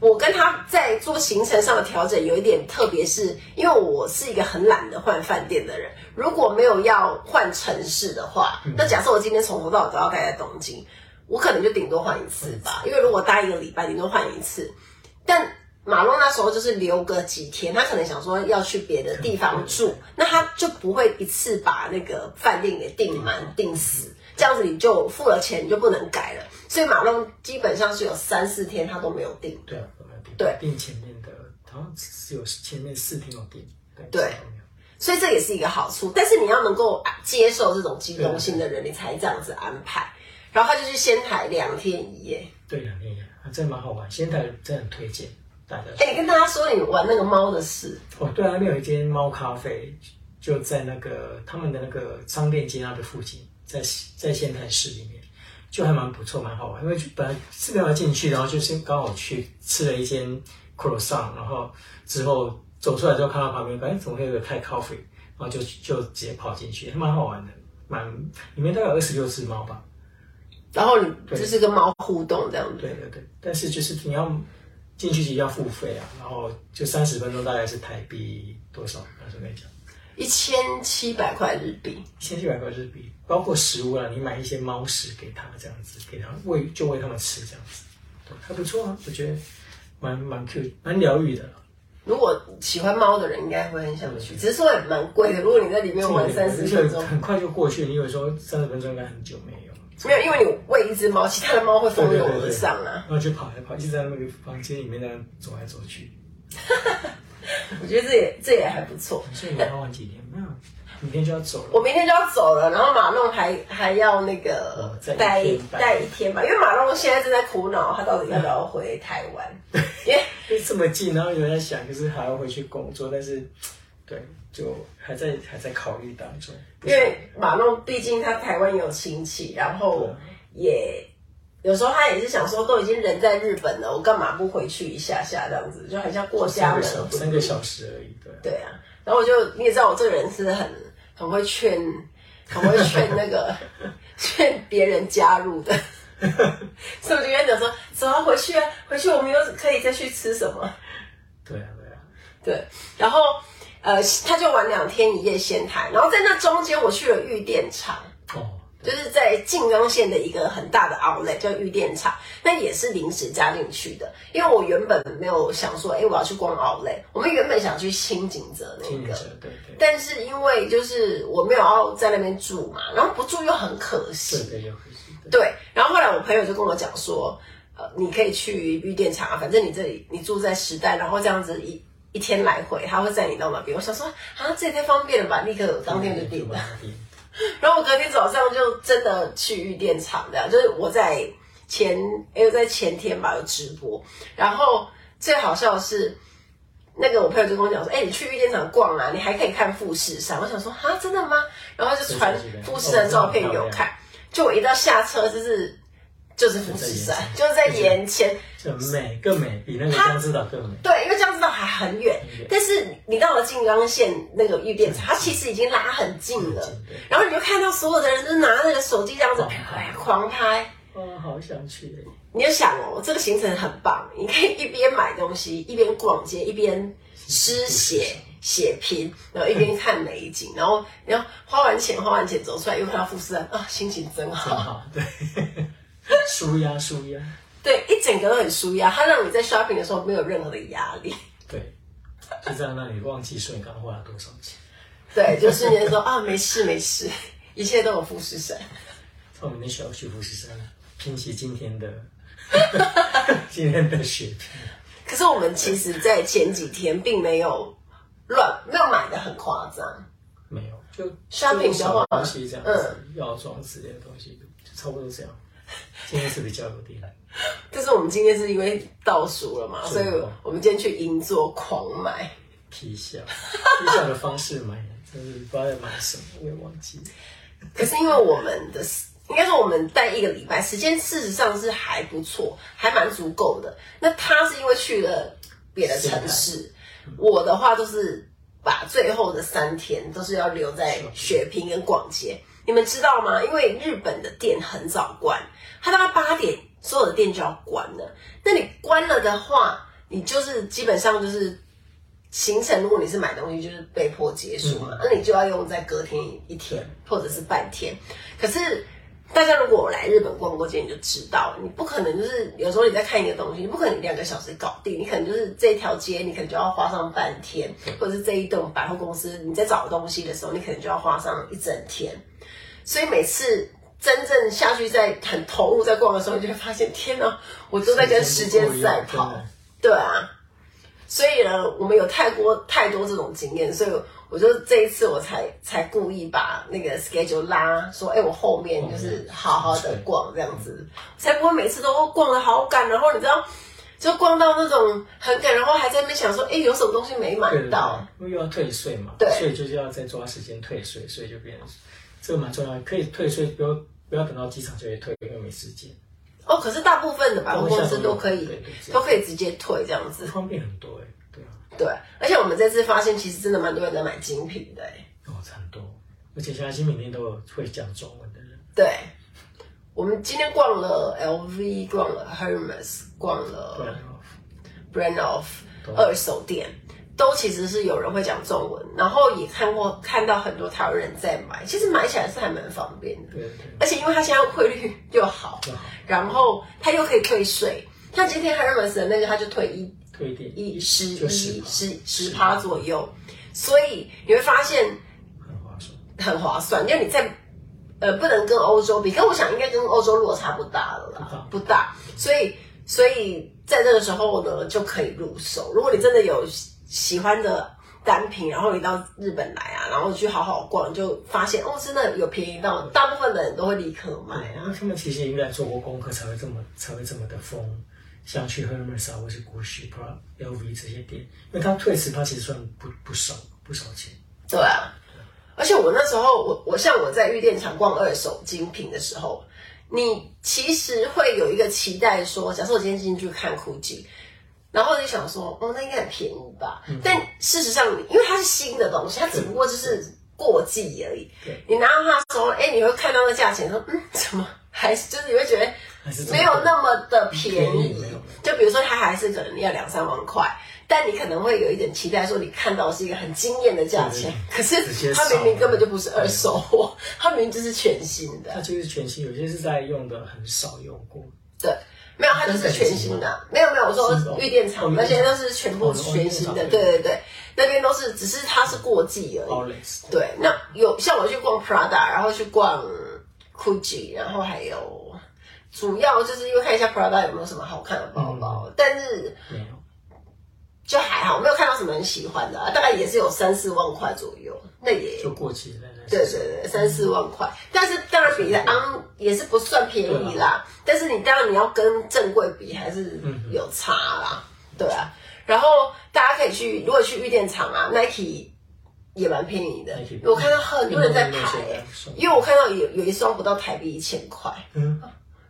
Speaker 1: 我跟他在做行程上的调整有一点特别，是因为我是一个很懒得换饭店的人。如果没有要换城市的话，那假设我今天从头到尾都要待在东京，我可能就顶多换一次吧。因为如果待一个礼拜，顶多换一次。但马龙那时候就是留个几天，他可能想说要去别的地方住，那他就不会一次把那个饭店给订满订死，这样子你就付了钱你就不能改了。所以马龙基本上是有三四天他都没有订。
Speaker 2: 对啊，都没有订。
Speaker 1: 对，
Speaker 2: 订前面的，好像只有前面四天有订。
Speaker 1: 对，所以这也是一个好处。但是你要能够接受这种机动性的人，你才这样子安排。然后他就去仙台两天一夜。
Speaker 2: 对，两天一夜，真的蛮好玩。仙台真的很推荐。
Speaker 1: 哎、欸，你跟大家说你玩那个猫的事
Speaker 2: 哦。对啊，那边有一间猫咖啡，就在那个他们的那个商店街那的附近，在在仙台市里面，就还蛮不错，蛮好玩。因为本来是没有进去，然后就是刚好去吃了一间 croissant，然后之后走出来之后看到旁边，哎，怎么会有个泰 coffee，然后就就直接跑进去，还蛮好玩的，蛮里面大概有二十六只猫吧。
Speaker 1: 然后你就是跟猫互动这样子。
Speaker 2: 对对对，但是就是你要。进去其实要付费啊，然后就三十分钟，大概是台币多少？我跟你讲，
Speaker 1: 一千七百块日币，一
Speaker 2: 千七百块日币，包括食物啊，你买一些猫食给他，这样子给他喂，就喂它们吃这样子，对，还不错啊，我觉得蛮蛮 Q，蛮疗愈的。
Speaker 1: 如果喜欢猫的人，应该会很想去，只是说也蛮贵的。如果你在里面玩三十分钟，
Speaker 2: 很快就过去。你有时候三十分钟应该很久没有。
Speaker 1: 没有，因为你喂一只猫，其他的猫会蜂拥而上啊。
Speaker 2: 然后就跑来跑，一直在那个房间里面那样走来走去。
Speaker 1: 我觉得这也这也还不错。
Speaker 2: 所以你要玩几天？没有，明天就要走了。
Speaker 1: 我明天就要走了，然后马弄还还要那个待待一天吧，因为马龙现在正在苦恼，他到底要不要回台湾？
Speaker 2: 因为这么近，然后有人在想，就是还要回去工作，但是对。就还在还在考虑当中，
Speaker 1: 因为马龙毕竟他台湾有亲戚，然后也有时候他也是想说，都已经人在日本了，我干嘛不回去一下下这样子，就很像过家门，
Speaker 2: 三个小时而已，对。
Speaker 1: 对啊，然后我就你也知道，我这个人是很很会劝，很会劝那个 劝别人加入的，所以我就跟他讲说，走啊，回去啊，回去我们又可以再去吃什么？
Speaker 2: 对啊，对啊，
Speaker 1: 对，然后。呃，他就玩两天一夜仙台，然后在那中间我去了玉电厂，哦，就是在静冈县的一个很大的 outlet 叫玉电厂，那也是临时加进去的，因为我原本没有想说，哎，我要去逛 outlet，我们原本想去新井泽那个，
Speaker 2: 对对，
Speaker 1: 但是因为就是我没有要在那边住嘛，然后不住又很可惜，
Speaker 2: 对对，可惜，
Speaker 1: 对，然后后来我朋友就跟我讲说，呃，你可以去玉电厂啊，反正你这里你住在时代，然后这样子一。一天来回，他会载你到哪边？我想说，啊，这也太方便了吧！立刻当天就订了。然后我隔天早上就真的去玉电厂，的就是我在前，哎，我在前天吧有直播。然后最好笑的是，那个我朋友就跟我讲说，哎，你去玉电厂逛啊，你还可以看富士山。我想说，啊，真的吗？然后就传富士山照片给我看。就我一到下车，就是。就是富士山，就是在眼前，
Speaker 2: 就美更美，比那个江之岛更美。
Speaker 1: 对，因为江之岛还很远，但是你到了静冈县那个玉电场，它其实已经拉很近了。然后你就看到所有的人都拿那个手机这样子狂拍，
Speaker 2: 哇，好想去！
Speaker 1: 你就想哦，这个行程很棒，你可以一边买东西，一边逛街，一边诗写写评，然后一边看美景，然后然后花完钱花完钱走出来，又看到富士山啊，心情真好，
Speaker 2: 真好，对。舒压，舒压，
Speaker 1: 对，一整个都很舒压。它让你在 shopping 的时候没有任何的压力。
Speaker 2: 对，就这样让你忘记说你刚花了多少钱。
Speaker 1: 对，就瞬间说啊，没事没事，一切都有富士山。
Speaker 2: 我们那需要去富士山，拼起今天的 今天的血拼。
Speaker 1: 可是我们其实，在前几天并没有乱，没有买的很夸张。
Speaker 2: 没有，就
Speaker 1: shopping 的话，
Speaker 2: 东西这样子，嗯，药妆之类的东西，就差不多这样。今天是比较有点，
Speaker 1: 但是我们今天是因为倒数了嘛，所以我们今天去银座狂买
Speaker 2: 皮下，皮下的方式买，就是不知道要买什么，我也忘记了。
Speaker 1: 可是因为我们的应该说我们待一个礼拜时间，事实上是还不错，还蛮足够的。那他是因为去了别的城市，我的话都是把最后的三天都是要留在血拼跟逛街。你们知道吗？因为日本的店很早关，它大概八点所有的店就要关了。那你关了的话，你就是基本上就是行程。如果你是买东西，就是被迫结束嘛。那你就要用在隔天一天或者是半天。可是大家如果来日本逛过街，你就知道，你不可能就是有时候你在看一个东西，你不可能两个小时搞定。你可能就是这条街，你可能就要花上半天，或者是这一栋百货公司，你在找东西的时候，你可能就要花上一整天。所以每次真正下去在很投入在逛的时候，你就会发现，天哪，我都在跟时间赛跑。对啊，所以呢，我们有太多太多这种经验，所以我就这一次我才才故意把那个 schedule 拉，说，哎，我后面就是好好的逛这样子，才不会每次都逛的好赶，然后你知道，就逛到那种很赶，然后还在那边想说，哎，有什么东西没买到，
Speaker 2: 因为又要退税嘛，
Speaker 1: 对，
Speaker 2: 所以就是要再抓时间退税，所以就变成。这个蛮重要，可以退税，不要不要等到机场就会退，因为没时间。
Speaker 1: 哦，可是大部分的百货公司都可以，都可以直接退这样子，
Speaker 2: 方便很多哎。对啊，
Speaker 1: 对，而且我们这次发现，其实真的蛮多人在买精品的哎。
Speaker 2: 哦，很多，而且现在精品店都有会讲中文的人。
Speaker 1: 对，我们今天逛了 LV，逛了 Hermes，逛了 Brand of 二手店。都其实是有人会讲中文，然后也看过看到很多台湾人在买，其实买起来是还蛮方便的。
Speaker 2: 对，对，
Speaker 1: 而且因为它现在汇率又好，好，然后它又可以退税，像今天 Hermes 的那个，它就退一
Speaker 2: 退一点
Speaker 1: 一十一十十趴左右，所以你会发现
Speaker 2: 很划算，
Speaker 1: 很划算。因为你在呃不能跟欧洲比，跟我想应该跟欧洲落差不大了啦，不大，所以所以在这个时候呢就可以入手。如果你真的有。喜欢的单品，然后你到日本来啊，然后去好好逛，就发现哦，真的有便宜到，大部分的人都会立刻买啊。
Speaker 2: 他们其实应该做过功课，才会这么才会这么的疯，像去 Hermes 啊，或是 Gucci、Prada、LV 这些店，因为他退时，他其实算不不少不少钱。
Speaker 1: 对啊，而且我那时候，我我像我在玉电场逛二手精品的时候，你其实会有一个期待说，说假设我今天进去看 Gucci。然后就想说，哦，那应该很便宜吧？嗯、但事实上，因为它是新的东西，它只不过就是过季而已。对，你拿到它的时候，哎，你会看到那价钱，说，嗯，怎么还是就是你会觉得没有那么的便宜？便宜就比如说，它还是可能要两三万块，但你可能会有一点期待，说你看到是一个很惊艳的价钱，可是它明明根本就不是二手货，它明明就是全新的。
Speaker 2: 它就是全新，有些是在用的很少用过。
Speaker 1: 对。没有，它就是全新的。没有没有，我说玉电厂那些都是全部全新的。对对对，那边都是，只是它是过季而已。对，那有像我去逛 Prada，然后去逛 Gucci，然后还有主要就是因为看一下 Prada 有没有什么好看的包包，但是就还好，没有看到什么很喜欢的，大概也是有三四万块左右。那也
Speaker 2: 就过期了。
Speaker 1: 对对对，三四万块，但是当然比的昂也是不算便宜啦。但是你当然你要跟正柜比，还是有差啦。对啊，然后大家可以去，如果去玉电场啊，Nike 也蛮便宜的。我看到很多人在排，因为我看到有有一双不到台币一千块。嗯，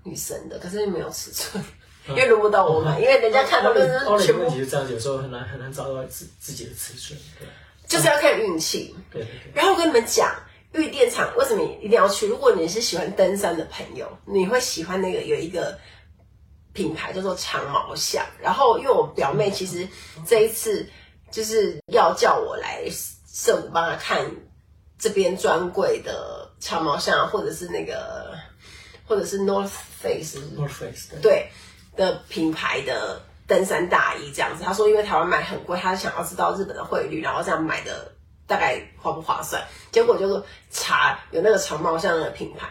Speaker 1: 女生的，可是没有尺寸，因为轮不到我买，因为人家看到的是全部。
Speaker 2: 问题是这样子，有时候很难很难找到自自己的尺寸，对。
Speaker 1: 就是要看运气。
Speaker 2: 对对对。
Speaker 1: 然后我跟你们讲，玉电厂为什么一定要去？如果你是喜欢登山的朋友，你会喜欢那个有一个品牌叫做长毛象。然后因为我表妹其实这一次就是要叫我来圣母帮她看这边专柜的长毛象，或者是那个。或者是 North Face，North
Speaker 2: Face 对，
Speaker 1: 对的品牌的登山大衣这样子。他说，因为台湾买很贵，他想要知道日本的汇率，然后这样买的大概划不划算。结果就是查有那个长毛象的品牌，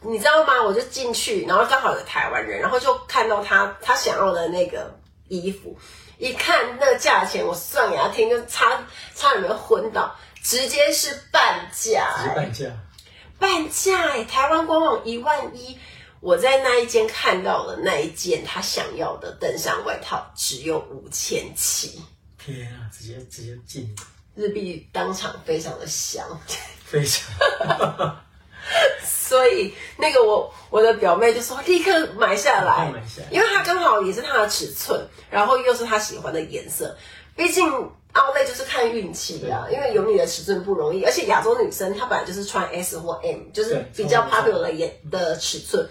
Speaker 1: 你知道吗？我就进去，然后刚好有台湾人，然后就看到他他想要的那个衣服，一看那个价钱，我算给他听，就差差点没昏倒，直接是半价，
Speaker 2: 直接半价。
Speaker 1: 半价哎，台湾官网一万一，我在那一间看到的那一件他想要的登山外套只有五千七。
Speaker 2: 天啊，直接直接进
Speaker 1: 日币当场非常的香，
Speaker 2: 非常。
Speaker 1: 所以那个我我的表妹就说立刻买下来，
Speaker 2: 买下来，
Speaker 1: 因为它刚好也是它的尺寸，然后又是她喜欢的颜色，毕竟。Outlet 就是看运气啊，因为有你的尺寸不容易，而且亚洲女生她本来就是穿 S 或 M，就是比较 popular 的的尺寸，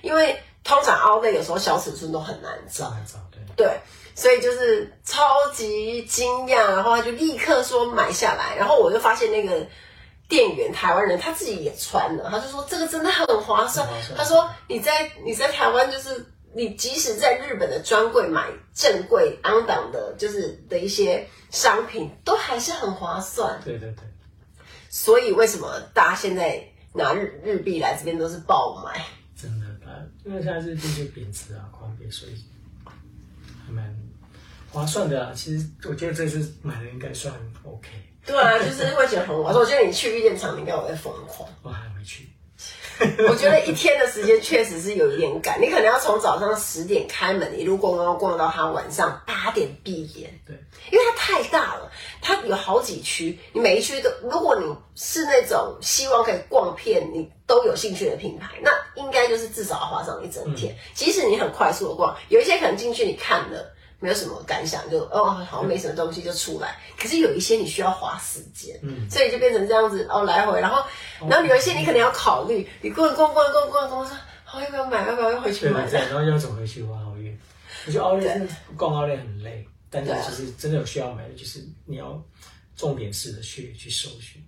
Speaker 1: 因为通常 Outlet 有时候小尺寸都很难找，对，对，所以就是超级惊讶，然后他就立刻说买下来，然后我就发现那个店员台湾人他自己也穿了，他就说这个真的很划算，他说你在你在台湾就是。你即使在日本的专柜买正柜昂档的，就是的一些商品，都还是很划算。
Speaker 2: 对对对。
Speaker 1: 所以为什么大家现在拿日日币来这边都是爆买？
Speaker 2: 真的，因为现在日币就贬值啊，狂贬，所以还蛮划算的啊。其实我觉得这次买的应该算 OK。
Speaker 1: 对啊，就是会觉得很划算。我觉得你去玉电厂，应该会疯狂。
Speaker 2: 我还没去。
Speaker 1: 我觉得一天的时间确实是有一点赶，你可能要从早上十点开门，一路逛逛逛到他晚上八点闭眼。
Speaker 2: 对，
Speaker 1: 因为它太大了，它有好几区，你每一区都，如果你是那种希望可以逛遍你都有兴趣的品牌，那应该就是至少要花上一整天。嗯、即使你很快速的逛，有一些可能进去你看了。没有什么感想，就哦，好像没什么东西就出来。可是有一些你需要花时间，嗯，所以就变成这样子哦，来回。然后，然后有一些你可能要考虑，你逛逛逛逛逛逛，说好要不要买，要不要又回去买？
Speaker 2: 对，然后要走回去，哇，好远。我觉得奥莱逛奥莱很累，但是其实真的有需要买的，就是你要重点式的去去搜寻。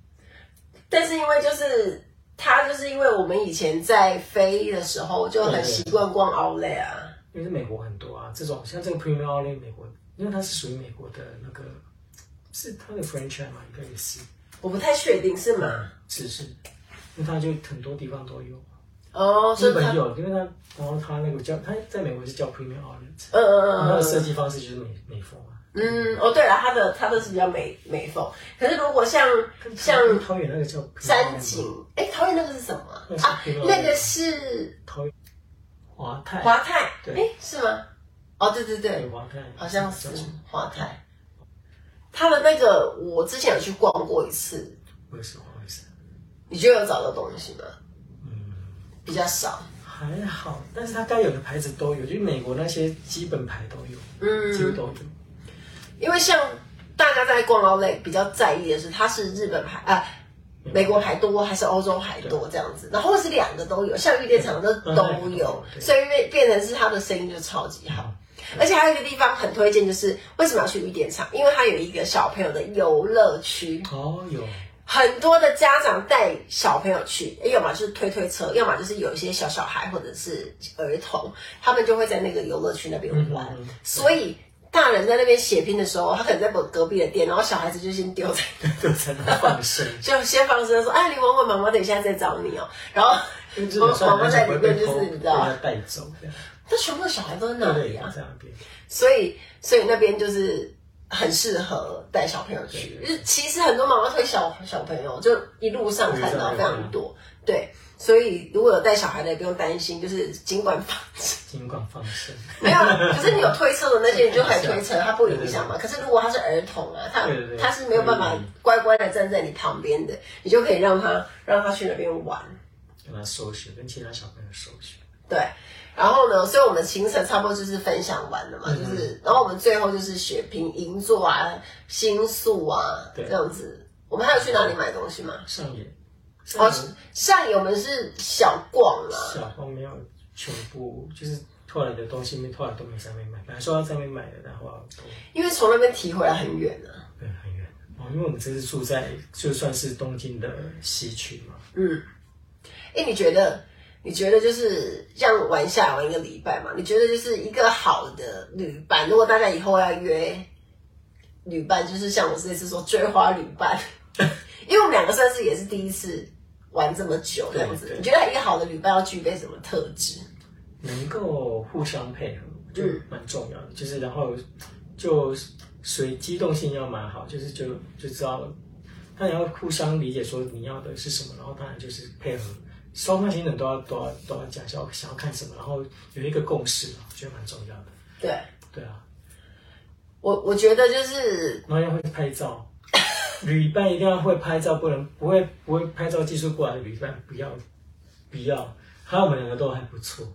Speaker 1: 但是因为就是他，就是因为我们以前在飞的时候就很习惯逛奥莱啊。
Speaker 2: 因为是美国很多啊，这种像这个 Premium Outlet 美国，因为它是属于美国的那个，是它的 franchise 嘛，应该也是。
Speaker 1: 我不太确定是吗？
Speaker 2: 嗯、是是，因为它就很多地方都有。
Speaker 1: 哦，
Speaker 2: 日本有，因为它，然后它那个叫它在美国是叫 Premium Outlet。
Speaker 1: 嗯嗯嗯。
Speaker 2: 它的设计方式就是美美风啊。
Speaker 1: 嗯，哦对了，它的它的是比较美美风，可是如果像像
Speaker 2: 桃园那个叫
Speaker 1: 山景，哎，桃园那个是什么啊？啊，那个是
Speaker 2: 桃园。华泰，
Speaker 1: 华泰，对，哎，是吗？哦，对对对，
Speaker 2: 华泰，
Speaker 1: 好像是华泰。他的那个，我之前有去逛过一次。
Speaker 2: 为什么？
Speaker 1: 你觉得有找到东西吗？
Speaker 2: 嗯，
Speaker 1: 比较少。
Speaker 2: 还好，但是他该有的牌子都有，就美国那些基本牌都有，嗯，几乎都有。
Speaker 1: 因为像大家在逛奥莱比较在意的是，它是日本牌啊。美国还多还是欧洲还多这样子，然后是两个都有，像玉电厂的都有，所以变变成是他的生意就超级好。而且还有一个地方很推荐，就是为什么要去玉电厂？因为它有一个小朋友的游乐区。
Speaker 2: 哦，有。
Speaker 1: 很多的家长带小朋友去，要么就是推推车，要么就是有一些小小孩或者是儿童，他们就会在那个游乐区那边玩，嗯嗯。所以。大人在那边血拼的时候，他可能在隔壁的店，然后小孩子就先丢在
Speaker 2: 丢在那放生，
Speaker 1: 就先放生说：“哎，你玩玩，妈妈等一下再找你哦。”然后妈妈在里面就是你知道
Speaker 2: 带走
Speaker 1: 这全部的小孩都在那里啊，所以所以那边就是很适合带小朋友去。就是其实很多妈妈推小小朋友，就一路上看到非常多，对。所以如果有带小孩的，也不用担心，就是尽管放
Speaker 2: 生，尽管放生。
Speaker 1: 没有，可是你有推车的那些，你就可以推 车，它不影响嘛。可是如果他是儿童啊，他他是没有办法乖乖的站在你旁边的，你就可以让他让他去那边玩，
Speaker 2: 跟他搜寻，跟其他小朋友搜寻。
Speaker 1: 对。然后呢，所以我们的行程差不多就是分享完了嘛，嗯、就是，然后我们最后就是血拼银座啊、新宿啊这样子。我们还有去哪里买东西吗？
Speaker 2: 上野。
Speaker 1: 哦，上野我们是小逛啊，
Speaker 2: 小逛没有全部，就是后来的东西没，后来都没在那边买。本来说要在那边买的，然后
Speaker 1: 因为从那边提回来很远呢、啊。
Speaker 2: 对，很远哦，因为我们这次住在就算是东京的西区嘛。
Speaker 1: 嗯。哎，你觉得？你觉得就是这样玩下来玩一个礼拜嘛？你觉得就是一个好的旅伴？如果大家以后要约旅伴，就是像我这次说追花旅伴，因为我们两个算是也是第一次玩这么久这样子。你觉得一个好的旅伴要具备什么特质？
Speaker 2: 能够互相配合就蛮重要的，嗯、就是然后就随机动性要蛮好，就是就就知道，他要互相理解说你要的是什么，然后当然就是配合。双方行程都要都要都要讲，想要想要看什么，然后有一个共识，我觉得蛮重要的。
Speaker 1: 对
Speaker 2: 对啊，
Speaker 1: 我我觉得就是，
Speaker 2: 然后要会拍照，旅伴一定要会拍照，不能不会不会拍照技术过来的旅伴不要不要。还有我们两个都还不错，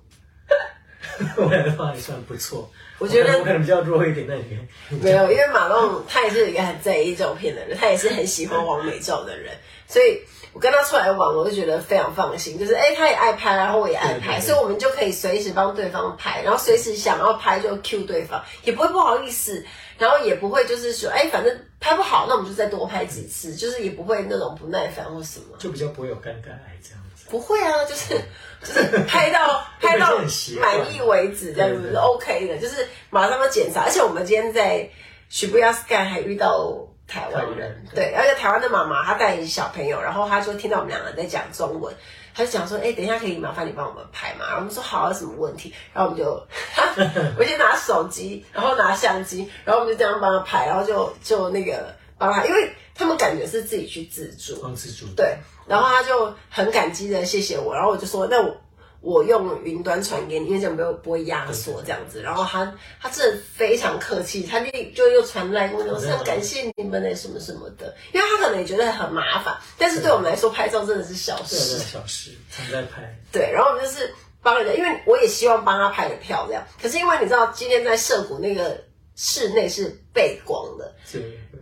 Speaker 2: 我们两个都还算不错。
Speaker 1: 我觉得我
Speaker 2: 可能比较弱一点那里面，
Speaker 1: 没有，因为马龙他也是一个很在意照片的人，他也是很喜欢网美照的人，所以。我跟他出来玩，我就觉得非常放心，就是哎、欸，他也爱拍，然后我也爱拍，所以我们就可以随时帮对方拍，然后随时想要拍就 cue 对方，也不会不好意思，然后也不会就是说，哎、欸，反正拍不好，那我们就再多拍几次，就是也不会那种不耐烦或什么，
Speaker 2: 就比较不会有尴尬癌这样子。
Speaker 1: 不会啊，就是 就是拍到 拍到满意为止，这样子是 OK 的，就是马上要检查，而且我们今天在 Shibuya Sky 还遇到。台湾人。对，而且台湾的妈妈她带小朋友，然后她就听到我们两个在讲中文，她就讲说：“哎、欸，等一下可以麻烦你帮我们拍嘛？”然后我们说：“好，有什么问题？”然后我们就，我先拿手机，然后拿相机，然后我们就这样帮他拍，然后就就那个帮他，因为他们感觉是自己去自助，
Speaker 2: 帮自助，
Speaker 1: 对，然后他就很感激的谢谢我，然后我就说：“那我。”我用云端传给你，因为这样不会不会压缩这样子。然后他他真的非常客气，他就就又传来跟我说，是很感谢你们的什么什么的，因为他可能也觉得很麻烦，但是对我们来说拍照真的是小事，
Speaker 2: 小事常在拍。
Speaker 1: 对，然后我们就是帮人家，因为我也希望帮他拍的漂亮。可是因为你知道，今天在涩谷那个室内是背光的，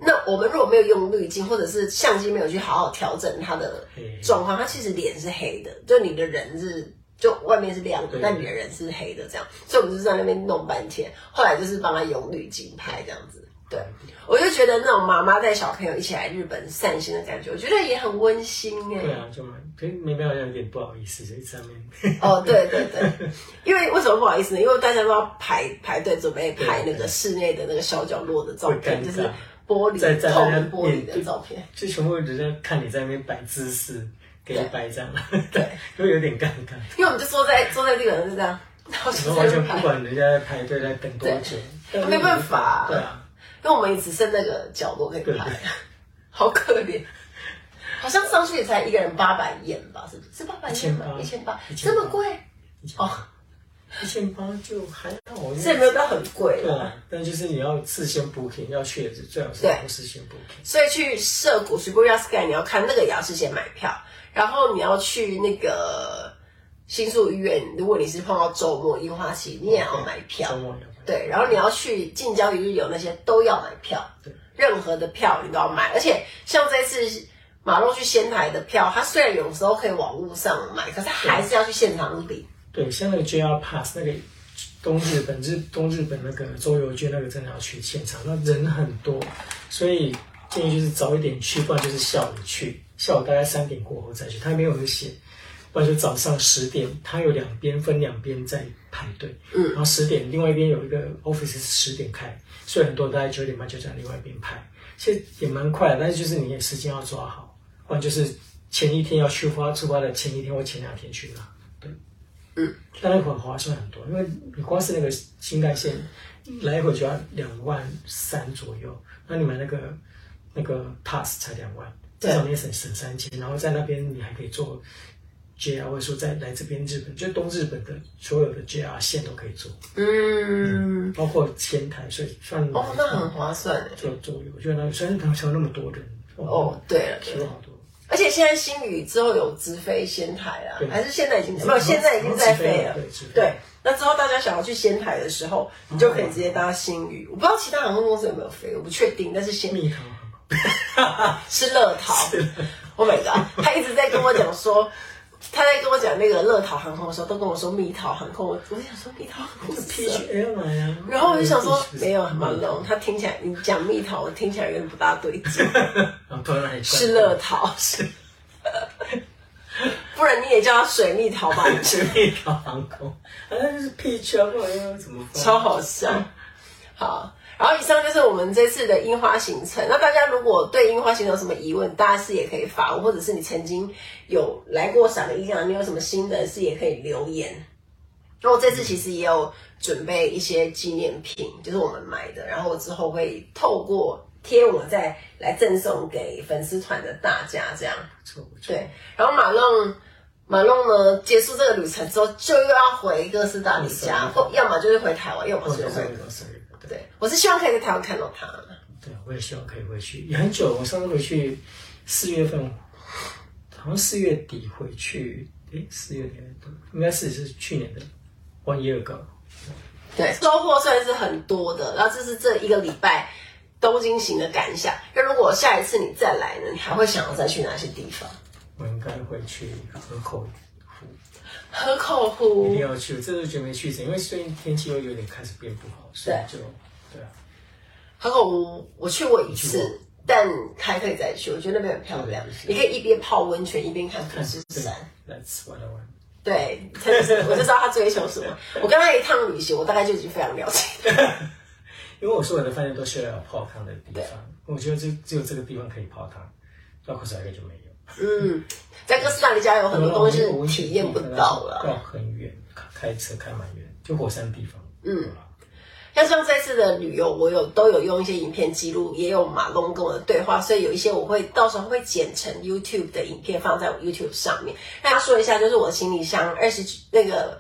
Speaker 1: 那我们如果没有用滤镜，或者是相机没有去好好调整他的状况，他其实脸是黑的，就你的人是。就外面是亮的，但你的人是黑的，这样，所以我们就在那边弄半天。后来就是帮他用滤镜拍这样子。对，我就觉得那种妈妈带小朋友一起来日本散心的感觉，我觉得也很温馨哎。
Speaker 2: 对啊，就蛮，可是没办法，有点不好意思在上面。
Speaker 1: 哦，对对对，因为为什么不好意思呢？因为大家都要排排队准备拍那个室内的那个小角落的照片，就是玻璃透明玻璃的照片，
Speaker 2: 就全部人在看你在那边摆姿势。给一百张，对，会有点尴尬。
Speaker 1: 因为我们就坐在坐在地板上就这样，然后就
Speaker 2: 完全不管人家在排队在等多久，
Speaker 1: 都没办法。对啊，因为我们也只剩那个角落可以拍，好可怜。好像上去也才一个人八百元吧？是不是？是八百元吗？一千八，这么贵？哦，
Speaker 2: 一千八就还好，
Speaker 1: 这也没有到很贵。
Speaker 2: 对啊，但就是你要事先 booking，要去的最好是要事先 booking。
Speaker 1: 所以去涩谷 Shibuya Sky 你要看那个也要事先买票。然后你要去那个新宿医院，如果你是碰到周末樱花期，你也要买票。周末对，然后你要去近郊一日游那些都要买票。对，任何的票你都要买。而且像这次马路去仙台的票，它虽然有时候可以网络上买，可是还是要去现场领。
Speaker 2: 对，像那个 JR Pass 那个东日本日东日本那个周游券，那个真的要去现场，那人很多，所以建议就是早一点去，不然就是下午去。下午大概三点过后再去，他没有写，不然就早上十点，他有两边分两边在排队，嗯，然后十点另外一边有一个 office 是十点开，所以很多人大概九点半就在另外一边排，其实也蛮快的，但是就是你也时间要抓好，不然就是前一天要去发，出发的前一天或前两天去拿，对，嗯，但那会很划算很多，因为你光是那个新干线来回就要两万三左右，那你买那个那个 pass 才两万。至少你也省省三千，然后在那边你还可以坐 JR，或者说在来这边日本，就东日本的所有的 JR 线都可以坐，嗯，嗯，包括仙台，所以算
Speaker 1: 哦，那很划算的。
Speaker 2: 坐坐，我觉得那虽然他们那么多人，
Speaker 1: 哦，对了，
Speaker 2: 去了好多。
Speaker 1: 而且现在新宇之后有直飞仙台啊，还是现在已经没有？现在已经在飞了。对，那之后大家想要去仙台的时候，你就可以直接搭新宇。我不知道其他航空公司有没有飞，我不确定。但是仙
Speaker 2: 蜜桃
Speaker 1: 是乐桃，Oh my god！他一直在跟我讲说。他在跟我讲那个乐桃航空的时候，都跟我说蜜桃航空。我我想说蜜桃航空是
Speaker 2: Peach Airline 呀。
Speaker 1: 然后我就想说没有，马龙，他听起来你讲蜜桃，我听起来有点不大对劲。是乐桃是，不然你也叫他水蜜桃吧？
Speaker 2: 水蜜桃航空，啊，那就是啊，不然要怎么？
Speaker 1: 超好笑。好。然后以上就是我们这次的樱花行程。那大家如果对樱花行程有什么疑问，大家是也可以发我，或者是你曾经有来过赏樱啊，你有什么心得是也可以留言。那我这次其实也有准备一些纪念品，就是我们买的，然后我之后会透过贴文再来赠送给粉丝团的大家，这样。
Speaker 2: 不错不错。
Speaker 1: 对，然后马龙马龙呢，结束这个旅程之后，就又要回哥斯达黎加，或要么就是回台湾，要么就是回。对，我是希望可以在台湾看到他。
Speaker 2: 对，我也希望可以回去，也很久。我上次回去四月份，好像四月底回去。诶，四月底应该是是去年的 one year ago。
Speaker 1: 对，收获算是很多的。然后这是这一个礼拜东京行的感想。那如果下一次你再来呢，你还会想要再去哪些地方？
Speaker 2: 我应该会去河口湖。
Speaker 1: 河口湖
Speaker 2: 一定要去，这次就没去成，因为最近天气又有点开始变不好，所以就对啊。
Speaker 1: 河口湖我去过一次，但还可以再去，我觉得那边很漂亮。你可以一边泡温泉一边看富士山。
Speaker 2: Let's。
Speaker 1: 对，我就知道他追求什么。我跟他一趟旅行，我大概就已经非常了解。
Speaker 2: 因为我所有的饭店都需要泡汤的地方，我觉得就只有这个地方可以泡汤，到库斯莱根就没有。
Speaker 1: 嗯，在哥斯达黎加有很多东西我体验不到了，
Speaker 2: 要很远，开车开蛮远，就火山地方。
Speaker 1: 嗯，像像这次的旅游，我有都有用一些影片记录，也有马龙跟我的对话，所以有一些我会到时候会剪成 YouTube 的影片放在我 YouTube 上面。大家说一下，就是我的行李箱二十那个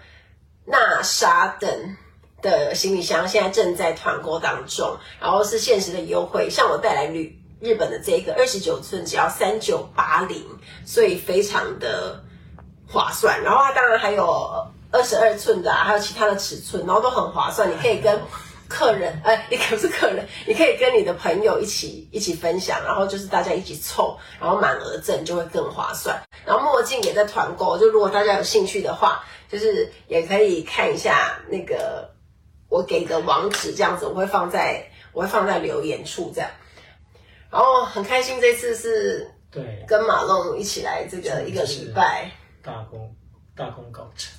Speaker 1: 纳沙等的行李箱现在正在团购当中，然后是限时的优惠，像我带来旅。日本的这个二十九寸只要三九八零，所以非常的划算。然后它当然还有二十二寸的啊，还有其他的尺寸，然后都很划算。你可以跟 客人，哎，你可不是客人，你可以跟你的朋友一起一起分享，然后就是大家一起凑，然后满额赠就会更划算。然后墨镜也在团购，就如果大家有兴趣的话，就是也可以看一下那个我给的网址，这样子我会放在我会放在留言处这样。然后很开心，这次是对跟马龙一起来这个一个礼拜，
Speaker 2: 大功大功告成，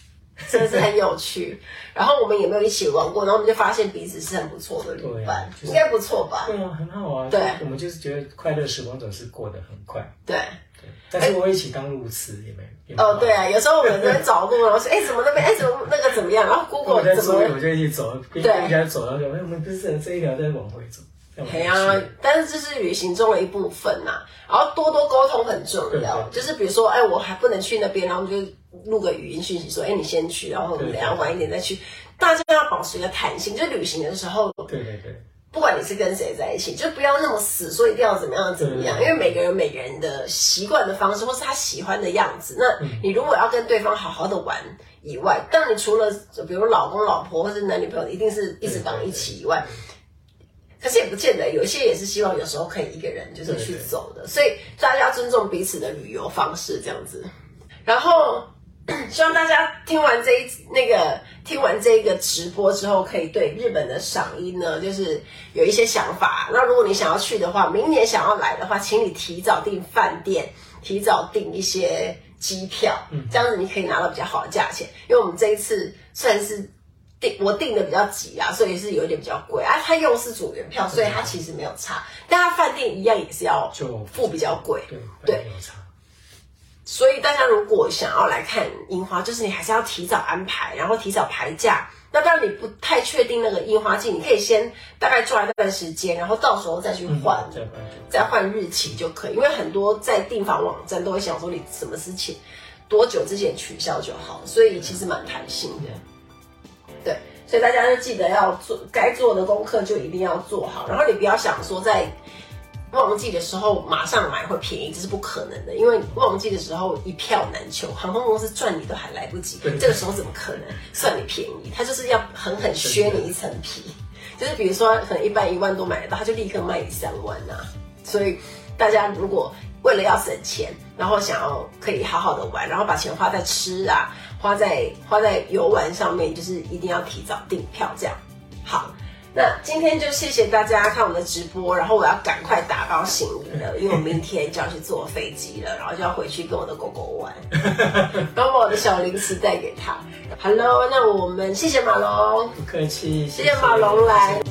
Speaker 1: 真的是很有趣。然后我们也没有一起玩过，然后我们就发现彼此是很不错的旅伴，应该不错吧？
Speaker 2: 对啊，很好啊。对，我们就是觉得快乐时光总是过得很快。
Speaker 1: 对
Speaker 2: 对，但是我一起当路痴也没
Speaker 1: 哦，对啊，有时候我们在找路，然后说 哎，怎么那边哎，怎么那个怎么样？然后 Google 怎么
Speaker 2: 我就一起走，对，一起走，然后我们不是这一条在往回走。
Speaker 1: 对啊，但是这是旅行中的一部分呐、啊，然后多多沟通很重要。就是比如说，哎，我还不能去那边，然后就录个语音讯息说，哎，你先去，然后我们等下晚一点再去。大家要保持一个弹性，就旅行的时候，
Speaker 2: 对对对，
Speaker 1: 不管你是跟谁在一起，就不要那么死，说一定要怎么样怎么样，因为每个人每个人的习惯的方式，或是他喜欢的样子。那你如果要跟对方好好的玩以外，但你除了比如老公老婆或者男女朋友，一定是一直绑一起以外。可是也不见得，有一些也是希望有时候可以一个人就是去走的，对对对，所以大家尊重彼此的旅游方式这样子。然后 希望大家听完这一那个听完这一个直播之后，可以对日本的赏樱呢，就是有一些想法。那如果你想要去的话，明年想要来的话，请你提早订饭店，提早订一些机票，这样子你可以拿到比较好的价钱。因为我们这一次算是。订我订的比较急啊，所以是有一点比较贵啊。他又是组员票，所以他其实没有差。但他饭店一样也是要付比较贵，对对。所以大家如果想要来看樱花，就是你还是要提早安排，然后提早排假。那当然你不太确定那个樱花季，你可以先大概抓一段时间，然后到时候再去换，嗯、再换日期就可以。因为很多在订房网站都会想说你什么事情多久之前取消就好，所以其实蛮弹性的。对，所以大家就记得要做该做的功课，就一定要做好。然后你不要想说在旺季的时候马上买会便宜，这是不可能的，因为旺季的时候一票难求，航空公司赚你都还来不及，这个时候怎么可能算你便宜？他就是要狠狠削你一层皮，就是比如说可能一般一万多买得到，他就立刻卖你三万呐、啊。所以大家如果为了要省钱，然后想要可以好好的玩，然后把钱花在吃啊，花在花在游玩上面，就是一定要提早订票，这样好。那今天就谢谢大家看我们的直播，然后我要赶快打包行李了，因为我明天就要去坐飞机了，然后就要回去跟我的狗狗玩，然后把我的小零食带给他。Hello，那我们谢谢马龙，
Speaker 2: 不客气，
Speaker 1: 谢谢马龙来。